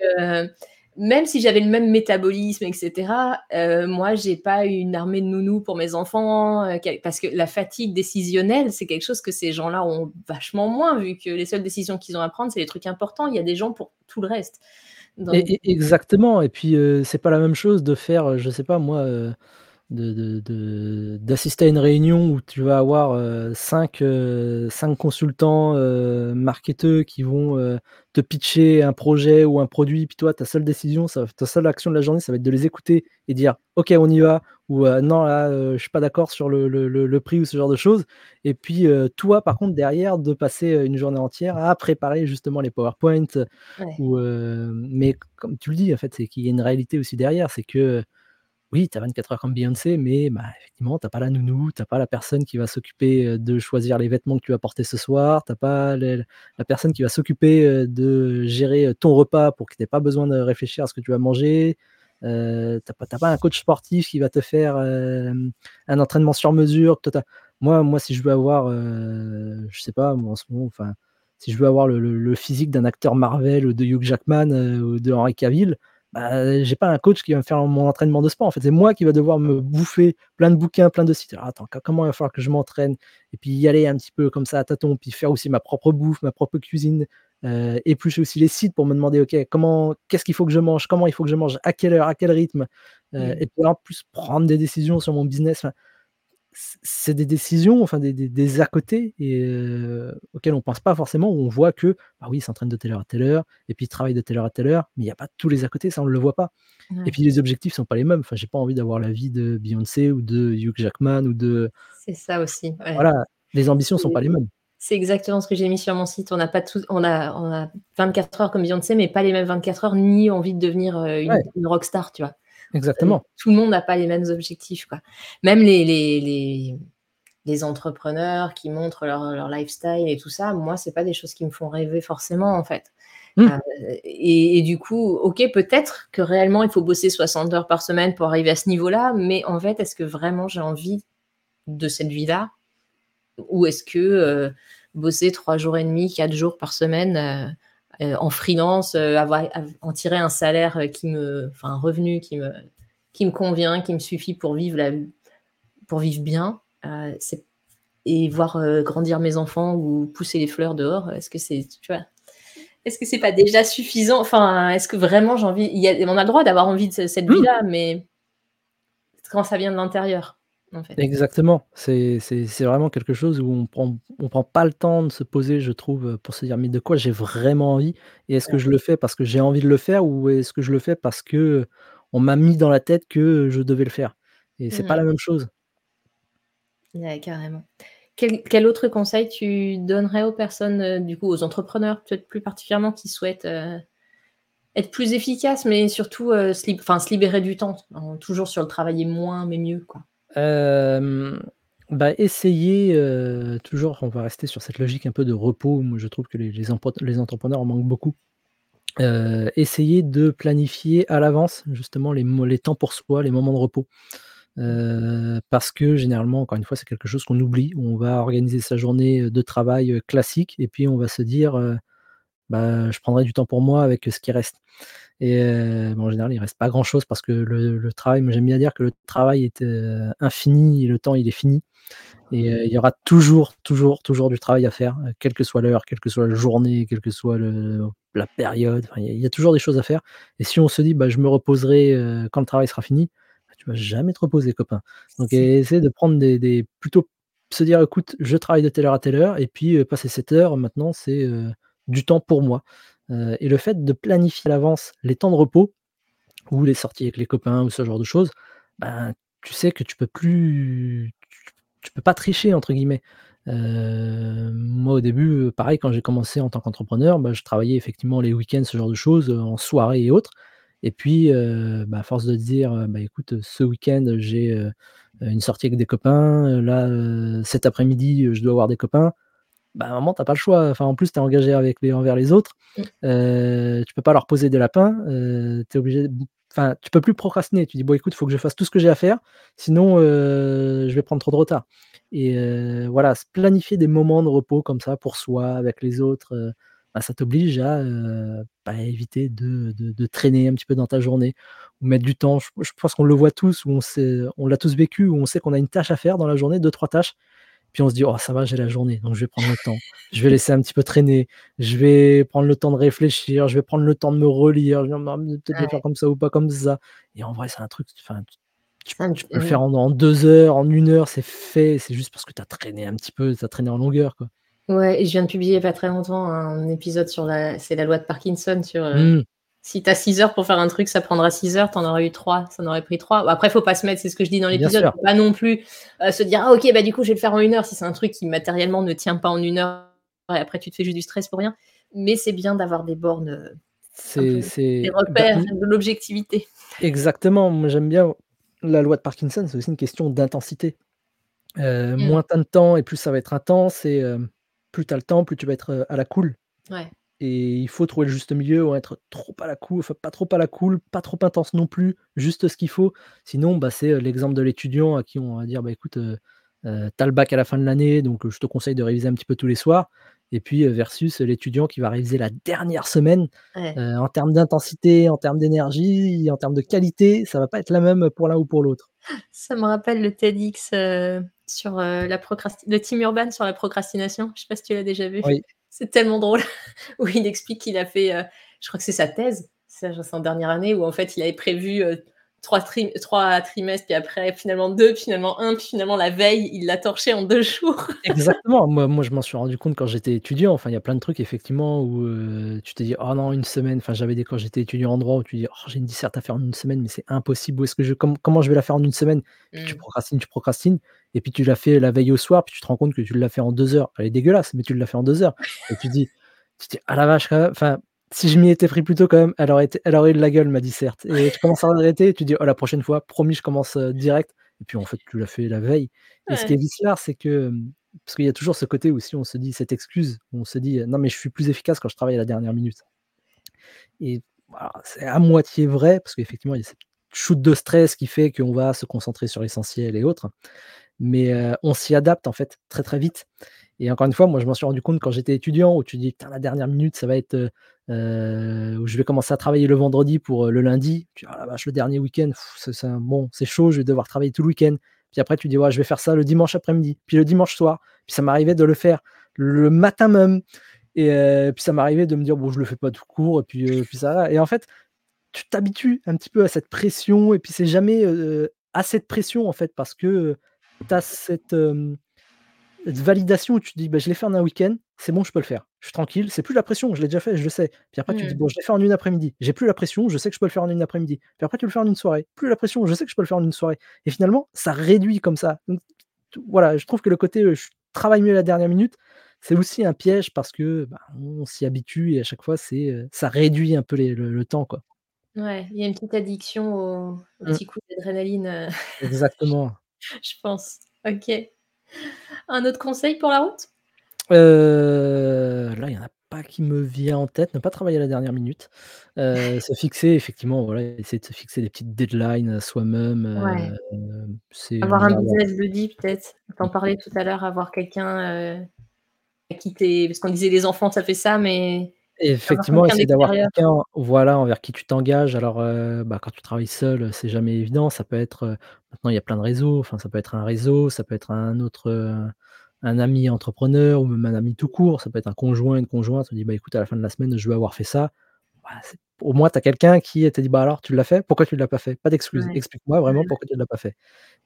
Même si j'avais le même métabolisme et cetera, heu, moi, j'ai pas une armée de nounous pour mes enfants, quel parce que la fatigue décisionnelle, c'est quelque chose que ces gens-là ont vachement moins vu que les seules décisions qu'ils ont à prendre, c'est les trucs importants. Il y a des gens pour tout le reste. Donc Et et exactement et puis, heu, c'est pas la même chose de faire, heu, je sais pas moi, heu, de de de d'assister à une réunion où tu vas avoir, heu, 5, heu, 5 consultants, heu, marketeux qui vont, heu, te pitcher un projet ou un produit, puis toi, ta seule décision, ça ta seule action de la journée, ça va être de les écouter et dire: «OK, on y va» ou «Non, là, je suis pas d'accord sur le le le le prix» ou ce genre de choses et puis, toi, par contre, derrière, de passer, une journée entière à préparer justement les PowerPoint Ouais. ou mais comme tu le dis, en fait, c'est qu'il y a une réalité aussi derrière. C'est que, oui, tu as 24 heures comme Beyoncé, mais bah, effectivement, tu as pas la nounou, tu as pas la personne qui va s'occuper, de choisir les vêtements que tu vas porter ce soir, tu as pas la personne qui va s'occuper, de gérer, ton repas pour que tu aies pas besoin de réfléchir à ce que tu vas manger. Heu, tu as pas un coach sportif qui va te faire, un entraînement sur mesure. Moi moi, si je veux avoir, je sais pas moi, en ce moment, enfin, si je veux avoir le le physique d'un acteur Marvel ou de Hugh Jackman, ou de Henry Cavill, bah, j'ai pas un coach qui va me faire mon entraînement de sport, en fait. C'est moi qui va devoir me bouffer plein de bouquins, plein de sites. Alors attends, co comment il va falloir que je m'entraîne? Et puis y aller un petit peu comme ça à tâtons, puis faire aussi ma propre bouffe, ma propre cuisine, heu, éplucher aussi les sites pour me demander: «OK, comment qu'est-ce qu'il faut que je mange? Comment il faut que je mange? À quelle heure? À quel rythme?» heu, Mmh. et puis en plus prendre des décisions sur mon business, enfin, c'est des décisions, enfin des des des à côté et auxquelles on pense pas forcément, où on voit que, bah, oui, il s'entraîne de telle heure à telle heure et puis il travaille de telle heure à telle heure, mais il y a pas tous les à côté, ça on le voit pas et puis les objectifs sont pas les mêmes. Enfin, j'ai pas envie d'avoir la vie de Beyoncé ou de Hugh Jackman ou de C'est ça aussi, ouais. voilà, les ambitions sont pas les mêmes. c'est exactement ce que j'ai mis sur mon site. On n'a pas tous on a on a 24 heures comme Beyoncé, mais pas les mêmes 24 heures, ni envie de devenir, heu, une Ouais, une rockstar, tu vois? Exactement. tout le monde n'a pas les mêmes objectifs, quoi. Même les les les les entrepreneurs qui montrent leur leur lifestyle et tout ça, moi, c'est pas des choses qui me font rêver forcément, en fait. Mmh, Heu et et du coup, OK, peut-être que réellement il faut bosser 60 heures par semaine pour arriver à ce niveau-là, mais en fait, est-ce que vraiment j'ai envie de cette vie-là? Ou est-ce que, heu, bosser 3 jours et demi, 4 jours par semaine, en freelance, heu, avoir av en tirer un salaire, heu, qui me enfin un revenu qui me qui me convient, qui me suffit pour vivre la pour vivre bien, c'est et voir, grandir mes enfants ou pousser les fleurs dehors, est-ce que c'est tu vois? Est-ce que c'est pas déjà suffisant? Enfin, est-ce que vraiment j'ai envie il y a on a le droit d'avoir envie de ce cette mmh, vie-là, mais quand ça vient de l'intérieur, en fait. exactement. C'est vraiment quelque chose où on prend on prend pas le temps de se poser, je trouve, pour se dire: «Mais de quoi j'ai vraiment envie? Et est-ce que je le fais parce que j'ai envie de le faire ou est-ce que je le fais parce que on m'a mis dans la tête que je devais le faire?» et c'est pas Mmh la même chose. Ouais, carrément. Quel quel autre conseil tu donnerais aux personnes, heu, du coup, aux entrepreneurs, peut-être plus particulièrement, qui souhaitent, heu, être plus efficaces, mais surtout, heu, se lib enfin, se libérer du temps, en toujours sur le travailler moins, mais mieux, quoi? Hem, bah, essayer, heu, toujours on va rester sur cette logique un peu de repos. Moi, je trouve que les entrepreneurs en manquent beaucoup. Heu, essayer de planifier à l'avance, justement, les temps pour soi, les moments de repos. Heu, parce que généralement, encore une fois, c'est quelque chose qu'on oublie. On va organiser sa journée, de travail, classique et puis on va se dire, «Bah, je prendrai du temps pour moi avec, ce qui reste» et heu, bah, en général, il reste pas grand chose parce que le le travail j'aime bien dire que le travail est, heu, infini et le temps, il est fini et heu, il y aura toujours, toujours, toujours du travail à faire, quelle que soit l'heure, quelle que soit la journée, quelle que soit le la période, enfin, il y a toujours des choses à faire et si on se dit: «Bah, je me reposerai, quand le travail sera fini», bah, tu vas jamais te reposer copain. Donc essayer de prendre des des plutôt se dire: «Écoute, je travaille de telle heure à telle heure et puis, passé cette heure, maintenant, c'est, du temps pour moi». Heu et le fait de planifier à l'avance les temps de repos ou les sorties avec les copains ou ce genre de choses, ben, tu sais que tu peux plus tu peux pas «tricher» entre guillemets. Heu, moi au début, pareil quand j'ai commencé en tant qu'entrepreneur, bah, je travaillais effectivement les week-ends, ce genre de choses, heu, en soirée et autres et puis, heu, bah, à force de dire, «Bah, écoute, ce week-end, j'ai, une sortie avec des copains, là, cet après-midi, je dois voir des copains», bah, à un moment tu as pas le choix. Enfin, en plus tu es engagé avec les envers les autres, mmh, heu, tu peux pas leur poser des lapins, tu es obligé de enfin, tu peux plus procrastiner. Tu dis: «Bon écoute, il faut que je fasse tout ce que j'ai à faire, sinon, heu, je vais prendre trop de retard» et heu, voilà, se planifier des moments de repos comme ça pour soi, avec les autres, heu, bah, ça t'oblige à, bah, éviter de de de traîner un petit peu dans ta journée ou mettre du temps. Je je pense qu'on le voit tous, où on sait on l'a tous vécu, où on sait qu'on a une tâche à faire dans la journée, deux trois tâches puis on se dit: «Oh ça va, j'ai la journée, donc je vais prendre le temps. Je vais laisser un petit peu traîner, je vais prendre le temps de réfléchir, je vais prendre le temps de me relire, je vais me dire: «Mmh, peut-être vais faire comme ça ou pas comme ça» et en vrai, c'est un truc, enfin, tu peux le faire en en 2 heures, en une heure, c'est fait. C'est juste parce que tu as traîné un petit peu, tu as traîné en longueur, quoi. ouais et je viens de publier pas très longtemps un épisode sur la c'est la loi de Parkinson sur, heu, Mmh, si tu as 6 heures pour faire un truc, ça prendra 6 heures, tu en aurais eu 3, ça en aurait pris 3. Bah, après, faut pas se mettre c'est ce que je dis dans l'épisode, faut pas non plus, heu, se dire: «Ah OK, bah, du coup, je vais le faire en 1 heure», si c'est un truc qui matériellement ne tient pas en 1 heure et après tu te fais juste du stress pour rien. Mais c'est bien d'avoir des bornes, C'est des bah, repères, de l'objectivité. exactement. Moi, j'aime bien la loi de Parkinson, c'est aussi une question d'intensité. Heu, Mmh. moins tu as de temps et plus ça va être intense et hem, plus tu as le temps, plus tu vas être, à la cool. Ouais. Et il faut trouver le juste milieu ou être trop à la cool, enfin pas trop à la cool, pas trop intense non plus, juste ce qu'il faut. Sinon, bah, c'est, heu, l'exemple de l'étudiant à qui on va dire: «Bah, écoute, heu heu, tu as le bac à la fin de l'année, donc heu, je te conseille de réviser un petit peu tous les soirs» et puis, versus l'étudiant qui va réviser la dernière semaine, Ouais. en termes d'intensité, en termes d'énergie, en termes de qualité, ça va pas être la même pour l'un ou pour l'autre. Ça me rappelle le TEDx, sur, la procrasti de Tim Urban sur la procrastination. Je sais pas si tu l'as déjà vu? Oui. C'est tellement drôle [laughs] où il explique qu'il a fait, heu, je crois que c'est sa thèse, c'est en dernière année où en fait il avait prévu, 3 tri 3 trimestres, puis après finalement 2, puis finalement 1, puis finalement la veille, il l'a torché en 2 jours. [laughs] Exactement, moi moi je m'en suis rendu compte quand j'étais étudiant, enfin il y a plein de trucs effectivement où, heu, tu te dis: «Oh non 1 semaine», enfin j'avais des quand j'étais étudiant en droit où tu dis: «Oh j'ai une dissert à faire en 1 semaine, mais c'est impossible, où est-ce que je com comment je vais la faire en 1 semaine?» tu Mmh. procrastines, tu procrastines et puis tu l'as fait la veille au soir, puis tu te rends compte que tu l'as fait en 2 heures. Elle est dégueulasse, mais tu l'as fait en 2 heures et tu dis tu te dis: «Ah la vache quand même, enfin si je m'y étais pris plus tôt quand même, elle aurait été elle aurait eu de la gueule ma disserte» et tu commences à regretter et tu dis: «Oh la prochaine fois, promis je commence, heu, direct» et puis en fait tu l'as fait la veille. Et ce qui est vicelard, c'est que, parce qu'il y a toujours ce côté où si on se dit cette excuse, où on se dit: «Non mais je suis plus efficace quand je travaille à la dernière minute» et c'est à moitié vrai parce qu'effectivement il y a cette shoot de stress qui fait qu'on va se concentrer sur l'essentiel et autres, mais heu, on s'y adapte en fait très, très vite. Et encore une fois, moi je m'en suis rendu compte quand j'étais étudiant où tu dis: «Putain la dernière minute ça va être, heu, où je vais commencer à travailler le vendredi pour, heu, le lundi». Tu dis: «Oh la vache le dernier week-end, c'est bon, c'est chaud, je vais devoir travailler tout le week-end». Puis après tu dis: «Ouais je vais faire ça le dimanche après-midi», puis le dimanche soir, puis ça m'arrivait de le faire le matin même. Et heu, puis ça m'arrivait de me dire: «Bon je le fais pas tout court» et puis, puis ça et en fait, tu t'habitues un petit peu à cette pression. Et puis c'est jamais, assez de pression en fait parce que, tu as cette, cette validation où tu te dis: «Bah je l'ai fait en un week-end, c'est bon je peux le faire. Je suis tranquille, c'est plus la pression, je l'ai déjà fait, je le sais». Puis après tu te dis: Mmh. «Bon je l'ai fait en 1 après-midi, j'ai plus la pression, je sais que je peux le faire en 1 après-midi». Puis après tu le fais en 1 soirée, plus la pression, je sais que je peux le faire en 1 soirée et finalement ça réduit comme ça. Donc voilà, je trouve que le côté, je travaille mieux à la dernière minute, c'est aussi un piège parce que, bah, on s'y habitue et à chaque fois c'est, ça réduit un peu les le le temps quoi. Ouais, il y a une petite addiction au au Mmh. petit coup d'adrénaline, heu, [laughs] Exactement. je pense. OK. Un autre conseil pour la route? Heu, là, il y en a pas qui me vient en tête, ne pas travailler à la dernière minute, heu, [laughs] se fixer effectivement, voilà, essayer de se fixer des petites deadlines à soi-même, Ouais. Avoir un business buddy peut-être? Tu en parlais tout à l'heure, avoir quelqu'un, à qui tu es parce qu'on disait les enfants ça fait ça, mais Effectivement, essayer d'avoir quelqu'un, voilà, envers qui tu t'engages. Alors, heu, bah, quand tu travailles seul, heu, c'est jamais évident. Ça peut être, heu, maintenant il y a plein de réseaux, enfin ça peut être un réseau, ça peut être un autre, un ami entrepreneur ou même un ami tout court. Ça peut être un conjoint, une conjointe, on dit: «Bah écoute à la fin de la semaine, je veux avoir fait ça». Bah, au moins tu as quelqu'un qui te dit: «Bah alors tu l'as fait? Pourquoi tu l'as pas fait? Pas d'excuses, Ouais. explique-moi vraiment pourquoi tu l'as pas fait»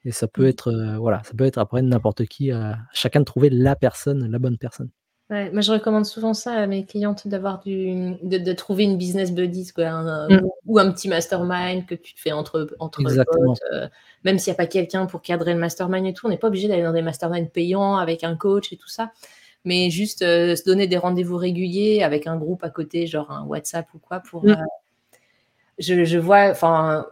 et ça peut Mmh. être, voilà, ça peut être après n'importe qui, à chacun de trouver la personne, la bonne personne. Ouais, moi je recommande souvent ça à mes clientes d'avoir du de de trouver une business buddies quoi, un Mmh. ou ou un petit mastermind que tu te fais entre entre potes, heu, même s'il y a pas quelqu'un pour cadrer le mastermind et tout, on n'est pas obligé d'aller dans des masterminds payants avec un coach et tout ça, mais juste, heu, se donner des rendez-vous réguliers avec un groupe à côté, genre un WhatsApp ou quoi pour, heu Mmh. je je vois enfin,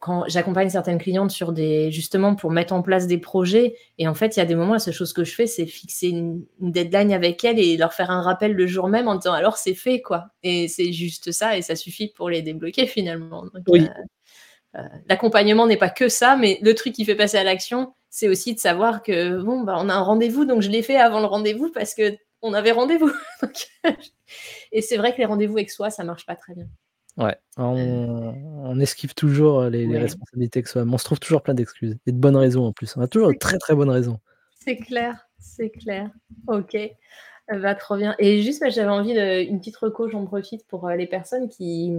quand j'accompagne certaines clientes sur des justement pour mettre en place des projets et en fait, il y a des moments, la seule chose que je fais, c'est fixer une une deadline avec elles et leur faire un rappel le jour même en disant: «Alors c'est fait quoi» et c'est juste ça et ça suffit pour les débloquer finalement donc Oui. heu, l'accompagnement n'est pas que ça, mais le truc qui fait passer à l'action, c'est aussi de savoir que bon, bah, on a un rendez-vous donc je l'ai fait avant le rendez-vous parce qu'on avait rendez-vous [laughs] et c'est vrai que les rendez-vous avec soi, ça marche pas très bien. Ouais, Heu on on esquive toujours, heu, les responsabilités que soi-même. On se trouve toujours plein d'excuses et de bonnes raisons en plus. On a toujours de très, très bonnes raisons. C'est clair, c'est clair. OK, heu, bah, trop bien et juste, j'avais envie de une petite reco, j'en profite pour, les personnes qui,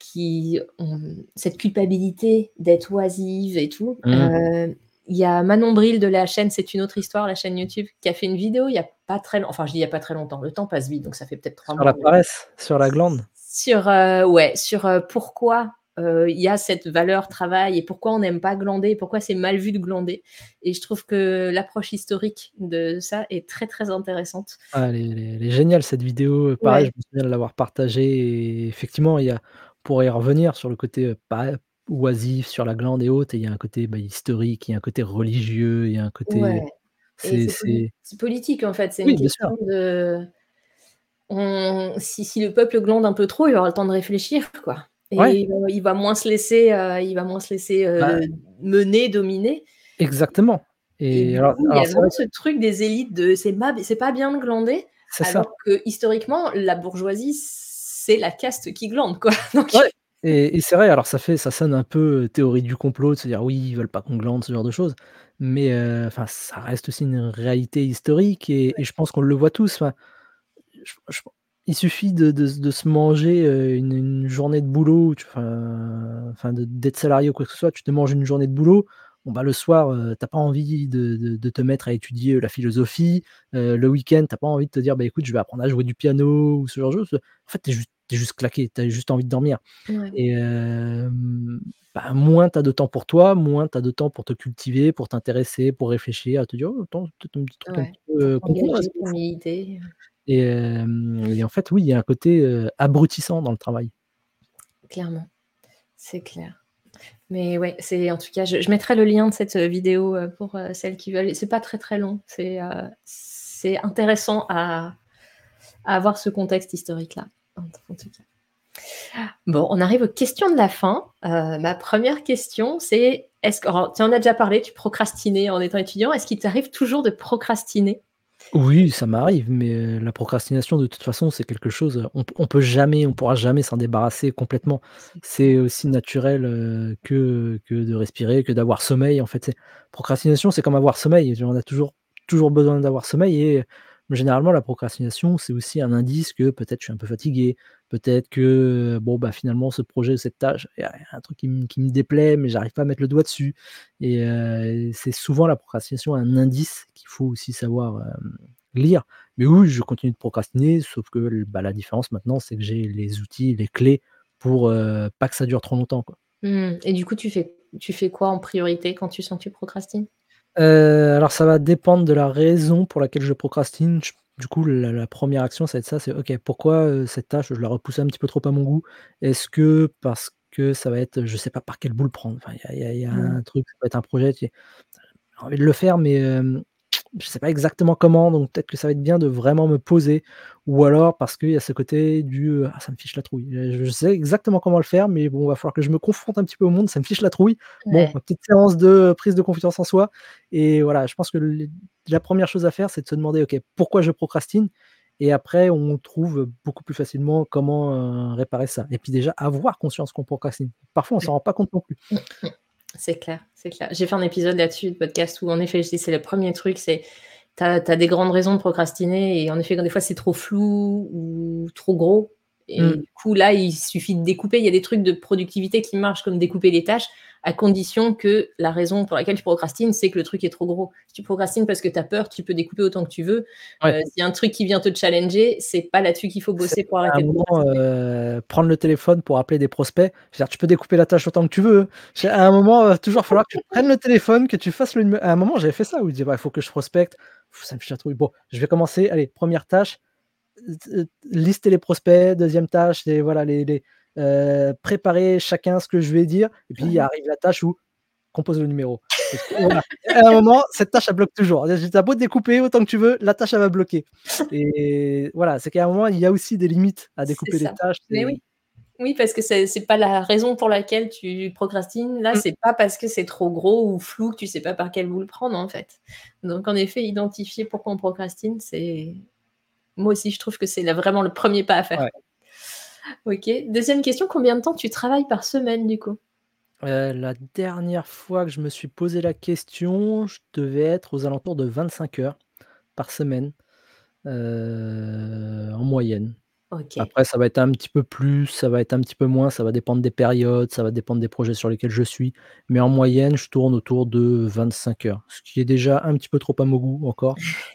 qui ont cette culpabilité d'être oisives et tout. Mmh. Il y a Manon Bril de la chaîne «C'est une autre histoire», la chaîne YouTube, qui a fait une vidéo il y a pas très long enfin je dis il y a pas très longtemps, le temps passe vite donc ça fait peut-être 3 Sur la mois paresse? Sur la glande? Sur, heu, ouais, sur, heu, pourquoi, heu, il y a cette valeur travail et pourquoi on n'aime pas glander, pourquoi c'est mal vu de glander et je trouve que l'approche historique de ça est très, très intéressante. Ah elle est elle est elle est géniale cette vidéo, pareil, Ouais. je me souviens de l'avoir partagée et effectivement, il y a pour y revenir sur le côté, heu, pa oisif, sur la glande et autres il y a un côté, bah, historique, il y a un côté religieux, il y a un côté Ouais c'est c'est poli c'est c'est politique en fait, c'est une Oui, bien sûr. question de on si si le peuple glande un peu trop, il avoir le temps de réfléchir quoi Ouais. et heu, il va moins se laisser, heu, il va moins se laisser, Bah heu, mener, dominer Exactement et alors coup, il y a vraiment ce truc des élites de c'est pas bien de glander ça. Alors que historiquement, la bourgeoisie, c'est la caste qui glande, quoi. [laughs] Donc Ouais et et c'est vrai, alors ça fait ça sonne un peu, théorie du complot de se dire: «Oui, ils veulent pas qu'on glande», ce genre de choses. Mais, ça reste aussi une réalité historique et je pense qu'on le voit tous, je il suffit de de de se manger, heu, une une journée de boulot tu enfin d'être salarié ou quoi que ce soit, tu te manges une journée de boulot, bon, bah, le soir, heu, tu as pas envie de de de te mettre à étudier, heu, la philosophie, heu, le week-end, tu as pas envie de te dire: «Bah, écoute, je vais apprendre à jouer du piano» ou ce genre de choses. En fait, tu es juste es juste claqué, tu as juste envie de dormir Ouais. et hem, bah, moins tu as de temps pour toi, moins tu as de temps pour te cultiver, pour t'intéresser, pour réfléchir, à te dire: «Oh attends, peut-être un petit truc Ouais, peu, là, t'engager, c'est pas pour fou» militer, heu et en fait, oui, il y a un côté, abrutissant dans le travail. Clairement, c'est clair. Mais ouais, c'est en tout cas, je mettrai le lien de cette, vidéo, pour, celles qui veulent c'est pas très, très long. C'est, c'est intéressant à avoir ce contexte historique-là, en t en tout cas. Bon, on arrive aux questions de la fin. Heu, ma 1re question, c'est est-ce que alors tu en as déjà parlé, tu procrastinais en étant étudiant. Est-ce qu'il t'arrive toujours de procrastiner? Oui, ça m'arrive, mais, heu, la procrastination de toute façon, c'est quelque chose, heu, on on peut jamais, on pourra jamais s'en débarrasser complètement. C'est aussi naturel, heu, que que de respirer, que d'avoir sommeil, en fait, c'est procrastination, c'est comme avoir sommeil, on a toujours toujours besoin d'avoir sommeil et généralement, la procrastination, c'est aussi un indice que peut-être je suis un peu fatigué, peut-être que, bon, bah, finalement, ce projet, cette tâche, il y a un truc qui m qui me déplaît, mais j'arrive pas à mettre le doigt dessus et heu, c'est souvent la procrastination un indice qu'il faut aussi savoir, lire. Mais oui, je continue de procrastiner, sauf que bah, la différence maintenant, c'est que j'ai les outils, les clés pour, pas que ça dure trop longtemps, quoi. Mmh et du coup, tu fais tu fais quoi en priorité quand tu sens que tu procrastines? Heu, alors ça va dépendre de la raison pour laquelle je procrastine. Du coup, la la 1re action, ça va être ça, c'est: «OK, pourquoi, cette tâche, je la repousse un petit peu trop à mon goût? Est-ce que parce que ça va être je sais pas par quel bout le prendre?» enfin, il y a il y a y a Mmh. un truc, ça peut être un projet, j'ai envie de le faire, mais, je sais pas exactement comment, donc peut-être que ça va être bien de vraiment me poser ou alors parce qu'il y a ce côté du, heu: «Ah ça me fiche la trouille». Heu, je sais exactement comment le faire, mais bon, il va falloir que je me confronte un petit peu au monde, ça me fiche la trouille. Bon, petite séance de prise de confiance en soi et voilà, je pense que la 1re chose à faire, c'est de se demander: «OK, pourquoi je procrastine?» et après on trouve beaucoup plus facilement comment, réparer ça et puis déjà avoir conscience qu'on procrastine. Parfois, on Ouais. s'en rend pas compte non plus. [laughs] C'est clair, c'est clair. J'ai fait un épisode là-dessus de podcast où en effet, je dis: «C'est le 1er truc, c'est tu as des grandes raisons de procrastiner et en effet, quand des fois, c'est trop flou ou trop gros et Mmh. du coup, là, il suffit de découper». Il y a des trucs de productivité qui marchent comme découper les tâches à condition que la raison pour laquelle tu procrastines, c'est que le truc est trop gros. Si tu procrastines parce que tu as peur, tu peux découper autant que tu veux. Ouais. s'il y a un truc qui vient te challenger, c'est pas là-dessus qu'il faut bosser pour arrêter de heu, prendre le téléphone pour appeler des prospects, dire, tu peux découper la tâche autant que tu veux, à un moment, va toujours falloir que tu prennes le téléphone, que tu fasses le à un moment, j'avais fait ça où je disais: «Bah, il faut que je prospecte, ça me fiche la trouille. Bon, je vais commencer, allez, 1re tâche, lister les prospects, 2e tâche, c'est voilà, les les, heu, préparer chacun ce que je vais dire» et puis Ouais. arrive la tâche où compose le numéro voilà à un moment, cette tâche, elle bloque toujours. Tu as beau découper autant que tu veux, la tâche, elle va bloquer et voilà, c'est qu'à un moment, il y a aussi des limites à découper les tâches, Mais oui. Oui, parce que c'est pas la raison pour laquelle tu procrastines. Là, Mmh. c'est pas parce que c'est trop gros ou flou que tu sais pas par quel bout le prendre, en fait. Donc en effet, identifier pourquoi on procrastine, c'est moi aussi, je trouve que c'est vraiment le 1er pas à faire, Ouais. OK, 2e question, combien de temps tu travailles par semaine, du coup? Heu, la dernière fois que je me suis posé la question, je devais être aux alentours de 25 heures par semaine, heu, en moyenne. OK. Après, ça va être un petit peu plus, ça va être un petit peu moins, ça va dépendre des périodes, ça va dépendre des projets sur lesquels je suis, mais en moyenne, je tourne autour de 25 heures, ce qui est déjà un petit peu trop à mon goût encore.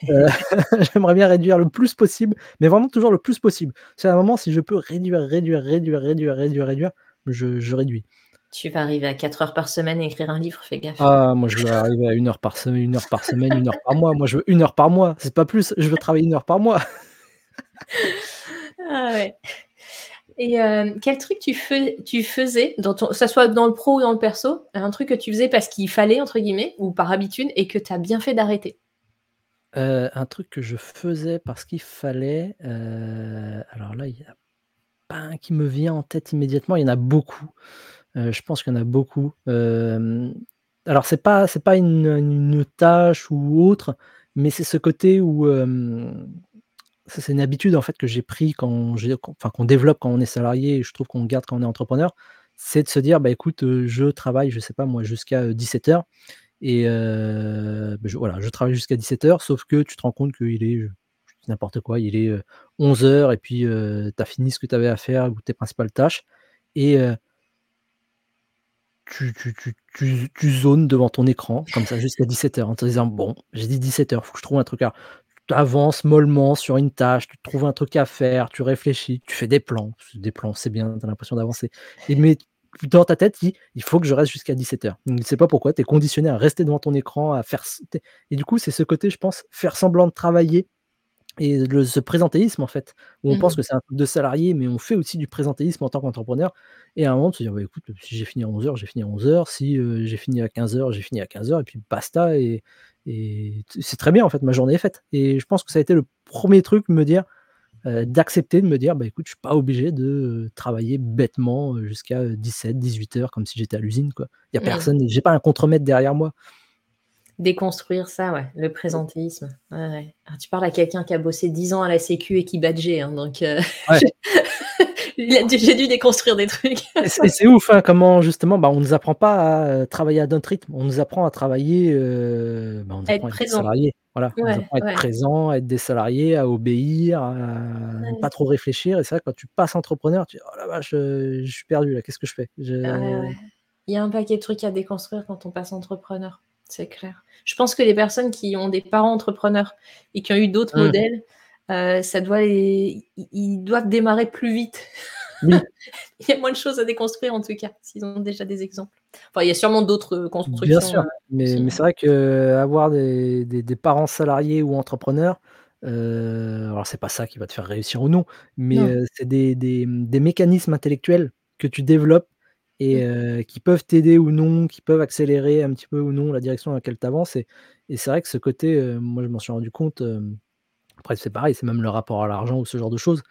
Heu, [laughs] [laughs] j'aimerais bien réduire le plus possible, mais vraiment toujours le plus possible. C'est à un moment, si je peux réduire, réduire, réduire, réduire, réduire, réduire, je je réduis. Tu vas arriver à 4 heures par semaine à écrire un livre, fais gaffe. Ah, moi, je veux arriver à 1 heure par sem 1 heure par semaine, 1 heure par mois. Moi, je veux 1 heure par mois, c'est pas plus, je veux travailler 1 heure par mois. [laughs] Ah et hem, quel truc tu fais tu faisais ton ça soit dans le pro ou dans le perso, un truc que tu faisais «parce qu'il fallait» entre guillemets ou par habitude et que tu as bien fait d'arrêter? Heu, un truc que je faisais parce qu'il fallait, heu, alors là, il y a pas un qui me vient en tête immédiatement, il y en a beaucoup. Je pense qu'il y en a beaucoup. Alors c'est pas pas une tâche ou autre, mais c'est ce côté où, c'est une habitude en fait que j'ai pris quand j'ai enfin qu'on développe quand on est salarié et je trouve qu'on garde quand on est entrepreneur. C'est de se dire: «Bah écoute, heu, je travaille, je sais pas moi, jusqu'à, heu, 17:00 et heu, beh, je voilà, je travaille jusqu'à 17:00» sauf que tu te rends compte qu'il est, n'importe quoi, il est, heu, 11:00 et puis, tu as fini ce que tu avais à faire ou tes principales tâches et tu zones devant ton écran comme ça jusqu'à 17:00 en te disant: «Bon, j'ai dit 17:00, faut que je trouve un truc à» avances mollement sur une tâche, tu trouves un truc à faire, tu réfléchis, tu fais des plans, des plans, c'est bien, tu as l'impression d'avancer et mais dans ta tête, il il faut que je reste jusqu'à 17:00. Donc tu sais pas pourquoi, tu es conditionné à rester devant ton écran, à faire et du coup, c'est ce côté, je pense, faire semblant de travailler et le ce présentéisme en fait, où on Mmh pense mh. que c'est un truc de salarié, mais on fait aussi du présentéisme en tant qu'entrepreneur et à un moment de se dire: «Bah écoute, si j'ai fini à 11:00, j'ai fini à 11:00, si, heu, j'ai fini à 15:00, j'ai fini à 15:00 et puis basta» et et c'est très bien en fait, ma journée est faite et je pense que ça a été le 1er truc, me dire, heu, d'accepter de me dire: «Bah écoute, je suis pas obligé de, heu, travailler bêtement, heu, jusqu'à, heu, 17:00-18:00 comme si j'étais à l'usine quoi». Il y a Mmh. personne, j'ai pas un contremaître derrière moi. Déconstruire ça, ouais, le présentéisme. Ouais, ouais. Alors tu parles à quelqu'un qui a bossé 10 ans à la sécu et qui badgeait, hein, donc Ouais. [laughs] je j'ai dû déconstruire des trucs. Et c'est ouf, hein, comment justement, bah, on nous apprend pas à, heu, travailler à notre rythme. On nous apprend à travailler, heu, bah, on nous apprend Être à être salariés. Voilà, on nous apprend à être ouais. présent, à être des salariés, à obéir, à ne pas trop réfléchir et c'est vrai quand tu passes entrepreneur, tu dis: «Oh la vache, heu, je suis perdu là, qu'est-ce que je fais?» Je ouais. Il y a un paquet de trucs à déconstruire quand on passe entrepreneur, c'est clair. Je pense que les personnes qui ont des parents entrepreneurs et qui ont eu d'autres Mmh. modèles, heu, ça doit les ils doivent démarrer plus vite. Oui. [laughs] Il y a moins de choses à déconstruire en tout cas, s'ils ont déjà des exemples. Enfin, il y a sûrement d'autres, Bien constructions, sûr, heu, mais c'est vrai qu'avoir des des des parents salariés ou entrepreneurs, heu, alors c'est pas ça qui va te faire réussir ou non, mais c'est des mécanismes intellectuels que tu développes et heu, qui peuvent t'aider ou non, qui peuvent accélérer un petit peu ou non la direction dans laquelle tu avances et et c'est vrai que ce côté, moi je m'en suis rendu compte, après c'est pareil, c'est même le rapport à l'argent ou ce genre de choses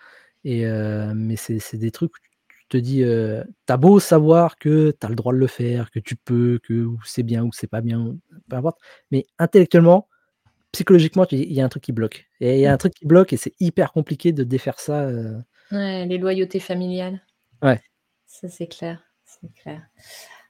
et mais c'est c'est des trucs tu te dis, heu, tu as beau savoir que tu as le droit de le faire, que tu peux, que c'est bien ou c'est pas bien, peu importe, mais intellectuellement, psychologiquement, «Il y a un truc qui bloque» et il y a Mmh. un truc qui bloque et c'est hyper compliqué de défaire ça, Ouais, les loyautés familiales. Ouais. Ça, c'est clair, c'est clair.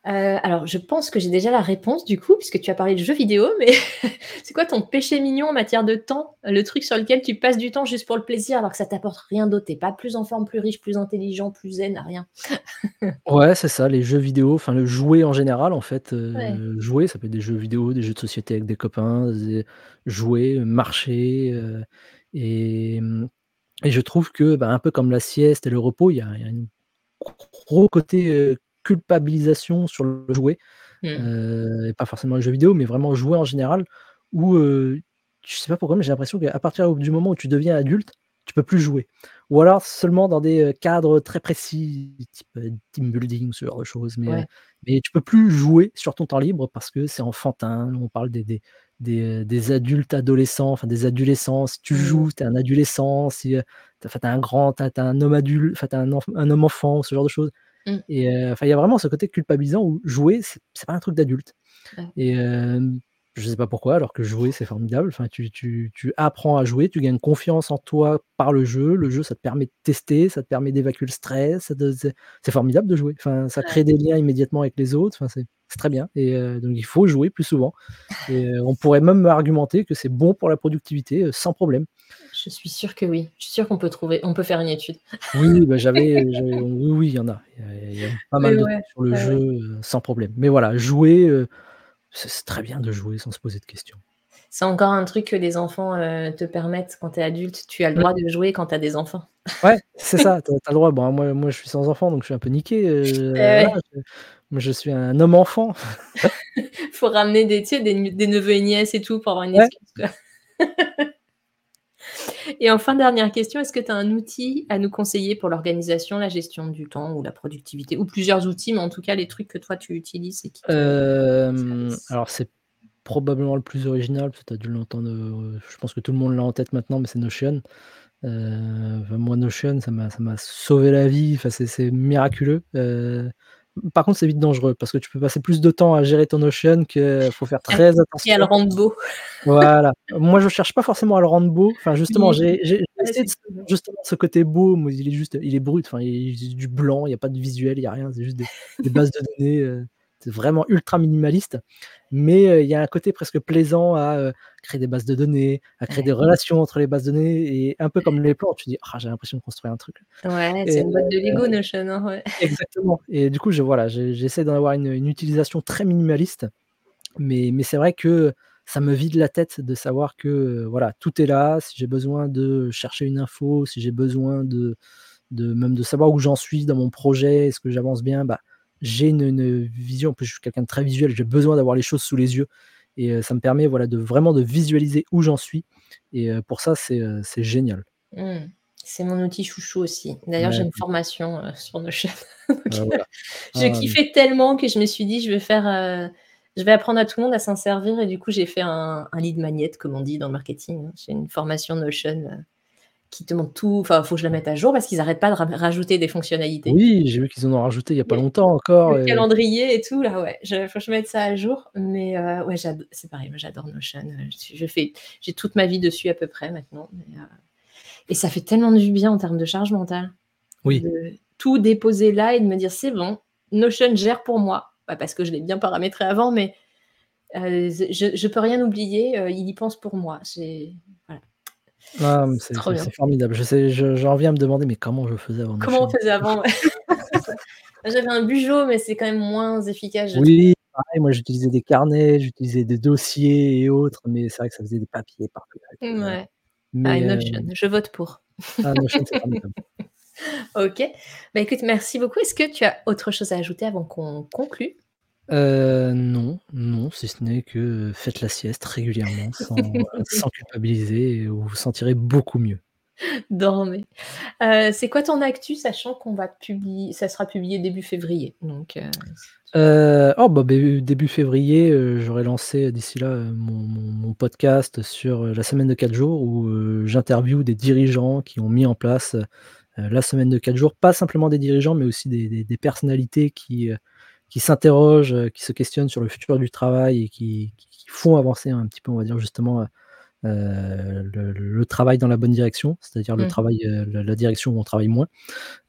Heu, alors je pense que j'ai déjà la réponse du coup, puisque tu as parlé de jeux vidéo, mais [laughs] c'est quoi ton péché mignon en matière de temps? Le truc sur lequel tu passes du temps juste pour le plaisir, alors que ça t'apporte rien d'autre? Tu es pas plus en forme, plus riche, plus intelligent, plus zen, rien? [laughs] Ouais, c'est ça, les jeux vidéo, enfin le jouer en général en fait, Ouais. heu, jouer, ça peut être des jeux vidéo, des jeux de société avec des copains, jouer, marcher, heu et et je trouve que, bah, un peu comme la sieste et le repos, il y a y a une gros côté, culpabilisation sur le jouet, Mmh. et pas forcément les jeux vidéo, mais vraiment jouer en général où, heu, je sais pas pourquoi, mais j'ai l'impression qu'à partir du moment où tu deviens adulte, tu peux plus jouer ou alors seulement dans des, cadres très précis, type, team building, ce genre de choses, mais Ouais. mais tu peux plus jouer sur ton temps libre parce que c'est enfantin. On parle des des des, adultes adolescents, enfin des adulescents. Si tu Mmh. joues, tu es un adulescent, si, tu as un grand tu as un homme adul enfin tu es un un homme enfant, ce genre de choses Mmh. et heu, enfin il y a vraiment ce côté culpabilisant où jouer, c'est pas un truc d'adulte Ouais. et je sais pas pourquoi alors que jouer, c'est formidable. Enfin tu tu tu apprends à jouer, tu gagnes confiance en toi par le jeu. Le jeu, ça te permet de tester, ça te permet d'évacuer le stress, c'est formidable de jouer. Enfin, ça crée des liens immédiatement avec les autres, enfin c'est très bien et heu, donc il faut jouer plus souvent et heu, [laughs] on pourrait même argumenter que c'est bon pour la productivité, sans problème. Je suis sûre que oui. Je suis sûre qu'on peut trouver on peut faire une étude. Oui, bah, j'avais oui, oui, il y en a. Il y a il y a pas mal de ouais, sur le ouais, jeu, heu, sans problème, mais voilà, jouer, heu, c'est très bien de jouer sans se poser de questions. C'est encore un truc que les enfants, heu, te permettent quand tu es adulte. Tu as le droit de jouer quand tu as des enfants. Ouais, c'est ça, tu as le droit. Bon, moi moi je suis sans enfant, donc je suis un peu niqué, [laughs] Eh voilà, ouais. je moi je suis un homme enfant. [laughs] Faut ramener des tu sais, des neveux et nièces et tout pour avoir une excuse, quoi. [laughs] Et enfin, dernière question, est-ce que tu as un outil à nous conseiller pour l'organisation, la gestion du temps ou la productivité? Ou plusieurs outils, mais en tout cas les trucs que toi tu utilises et qui service? alors c'est probablement le plus original parce que tu as dû l'entendre, heu, je pense que tout le monde l'a en tête maintenant, mais c'est Notion. Enfin moi Notion, ça m'a sauvé la vie, enfin c'est miraculeux, heu par contre, c'est vite dangereux parce que tu peux passer plus de temps à gérer ton Notion que faut faire très attention. [laughs] Et à le rendre beau. Voilà. Moi, je cherche pas forcément à le rendre beau. Enfin, justement, j'ai essayé de justement ce côté beau, moi, il est juste il est brut, enfin, il est du blanc, il y a pas de visuel, il y a rien, c'est juste des des bases de données, c'est vraiment ultra minimaliste. Mais, heu, il y a un côté presque plaisant à, heu, créer des bases de données, à créer Ouais. des relations entre les bases de données et un peu comme les plantes, tu dis: «Ah, j'ai l'impression de construire un truc». Ouais, c'est une boîte de Lego Notion, hein, ouais. exactement et du coup, je voilà, j'essaie d'en avoir une une utilisation très minimaliste. Mais mais c'est vrai que ça me vide la tête de savoir que, voilà, tout est là. Si j'ai besoin de chercher une info, si j'ai besoin de de même de savoir où j'en suis dans mon projet, est-ce que j'avance bien, bah, j'ai une une vision. En plus, je suis quelqu'un de très visuel, j'ai besoin d'avoir les choses sous les yeux et heu, ça me permet, voilà, de vraiment de visualiser où j'en suis et heu, pour ça, c'est, c'est génial. Mmh. C'est mon outil chouchou aussi. D'ailleurs, j'ai une formation, sur Notion. [laughs] Donc Bah, heu, voilà. [laughs] je Ah, kiffais tellement que je me suis dit: «Je vais faire, je vais apprendre à tout le monde à s'en servir» et du coup, j'ai fait un un lead magnet comme on dit dans le marketing. J'ai une formation Notion, qui te montre tout enfin, faut que je la mette à jour parce qu'ils arrêtent pas de ra rajouter des fonctionnalités. Oui, j'ai vu qu'ils en ont rajouté il y a pas longtemps encore Le et calendrier et tout là, ouais, je faut que je mette ça à jour, mais heu, ouais, c'est pareil, moi j'adore Notion, heu, je je fais j'ai toute ma vie dessus à peu près maintenant, mais heu et ça fait tellement du bien en termes de charge mentale, Oui. de tout déposer là et de me dire: «C'est bon, Notion gère pour moi». Bah, parce que je l'ai bien paramétré avant, mais je je peux rien oublier, il y pense pour moi. Voilà. Ah, C'est c'est trop c'est bien. c'est formidable. Je sais je j'en viens à me demander: «Mais comment je faisais avant Comment on Notion?» faisait avant? Ouais. [laughs] J'avais un Bujo, mais c'est quand même moins efficace, je trouve. Oui, pareil, moi j'utilisais des carnets, j'utilisais des dossiers et autres, mais c'est vrai que ça faisait des papiers partout. Mouais. Ah, Mais hem je vote pour. Ah, Notion, c'est formidable. [laughs] OK. Bah, écoute, merci beaucoup. Est-ce que tu as autre chose à ajouter avant qu'on conclue? Heu, non, non, si ce n'est que, heu, faites la sieste régulièrement sans, heu, [laughs] sans culpabiliser et vous vous sentirez beaucoup mieux. Dormez. Heu, c'est quoi ton actu? Sachant qu'on va publier ça sera publié début février, donc heu, si tu Heu, oh bah, bé début février, heu, j'aurai lancé d'ici là, heu, mon mon mon podcast sur, heu, la semaine de 4 jours où, heu, j'interviewe des dirigeants qui ont mis en place, heu heu, la semaine de 4 jours. Pas simplement des dirigeants, mais aussi des des des personnalités qui, heu, qui s'interrogent, heu, qui se questionnent sur le futur du travail et qui font avancer un petit peu, on va dire justement, heu, le le travail dans la bonne direction, c'est-à-dire le Mmh. travail, heu, la direction où on travaille moins.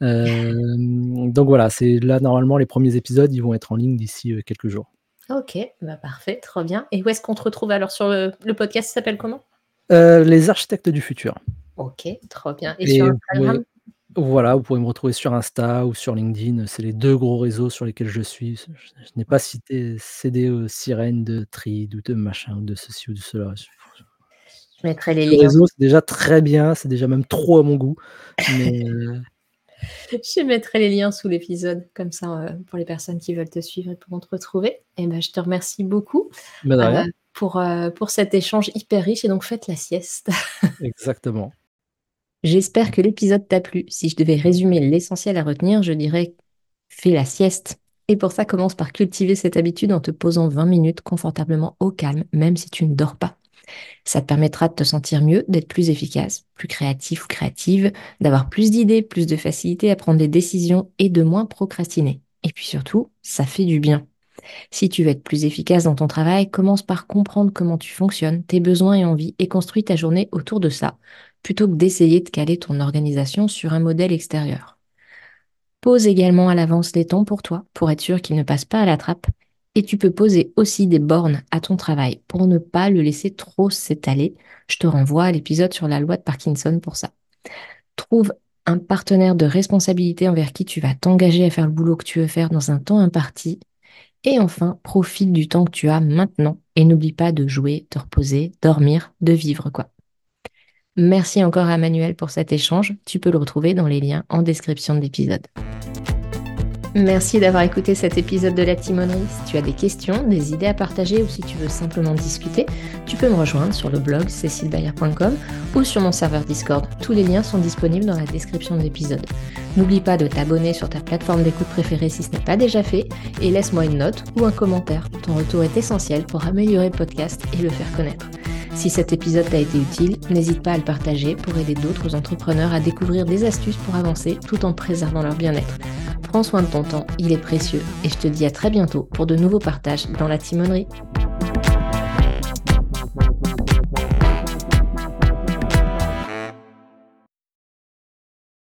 Donc voilà, c'est là normalement les premiers épisodes, ils vont être en ligne d'ici, quelques jours. OK, bah, parfait, trop bien et où est-ce qu'on te retrouve alors sur le le podcast, il s'appelle comment? Les architectes du futur OK, trop bien et sur et pouvez Instagram? Voilà, vous pouvez me retrouver sur Insta ou sur LinkedIn, c'est les 2 gros réseaux sur lesquels je suis. Je je n'ai pas cité cédé aux sirènes de Threads ou de machin ou de ceci ou de cela. Je Je mettrai les 2 liens. réseaux, c'est déjà très bien, c'est déjà même trop à mon goût, mais heu [laughs] Je mettrai les liens sous l'épisode, comme ça, heu, pour les personnes qui veulent te suivre, elles pourront te retrouver et bah, je te remercie beaucoup, heu, rien. pour, pour cet échange hyper riche et donc faites la sieste. [laughs] Exactement. J'espère que l'épisode t'a plu. Si je devais résumer l'essentiel à retenir, je dirais: «Fais la sieste» et pour ça, commence par cultiver cette habitude en te posant 20 minutes confortablement au calme, même si tu ne dors pas. Ça te permettra de te sentir mieux, d'être plus efficace, plus créatif ou créative, d'avoir plus d'idées, plus de facilité à prendre des décisions et de moins procrastiner. Et puis surtout, ça fait du bien. Si tu veux être plus efficace dans ton travail, commence par comprendre comment tu fonctionnes, tes besoins et envies et construis ta journée autour de ça, plutôt que d'essayer de caler ton organisation sur un modèle extérieur. Pose également à l'avance des temps pour toi, pour être sûr qu'ils ne passent pas à la trappe. Et tu peux poser aussi des bornes à ton travail pour ne pas le laisser trop s'étaler. Je te renvoie à l'épisode sur la loi de Parkinson pour ça. Trouve un partenaire de responsabilité envers qui tu vas t'engager à faire le boulot que tu veux faire dans un temps imparti. Et enfin, profite du temps que tu as maintenant et n'oublie pas de jouer, de reposer, dormir, de vivre quoi. Merci encore à Manuel pour cet échange. Tu peux le retrouver dans les liens en description de l'épisode. Merci d'avoir écouté cet épisode de La Timonerie. Si tu as des questions, des idées à partager ou si tu veux simplement discuter, tu peux me rejoindre sur le blog cécilebayer.com ou sur mon serveur Discord. Tous les liens sont disponibles dans la description de l'épisode. N'oublie pas de t'abonner sur ta plateforme d'écoute préférée si ce n'est pas déjà fait et laisse-moi une note ou un commentaire. Ton retour est essentiel pour améliorer le podcast et le faire connaître. Si cet épisode t'a été utile, n'hésite pas à le partager pour aider d'autres entrepreneurs à découvrir des astuces pour avancer tout en préservant leur bien-être. Prends soin de ton temps, il est précieux, et je te dis à très bientôt pour de nouveaux partages dans la timonerie.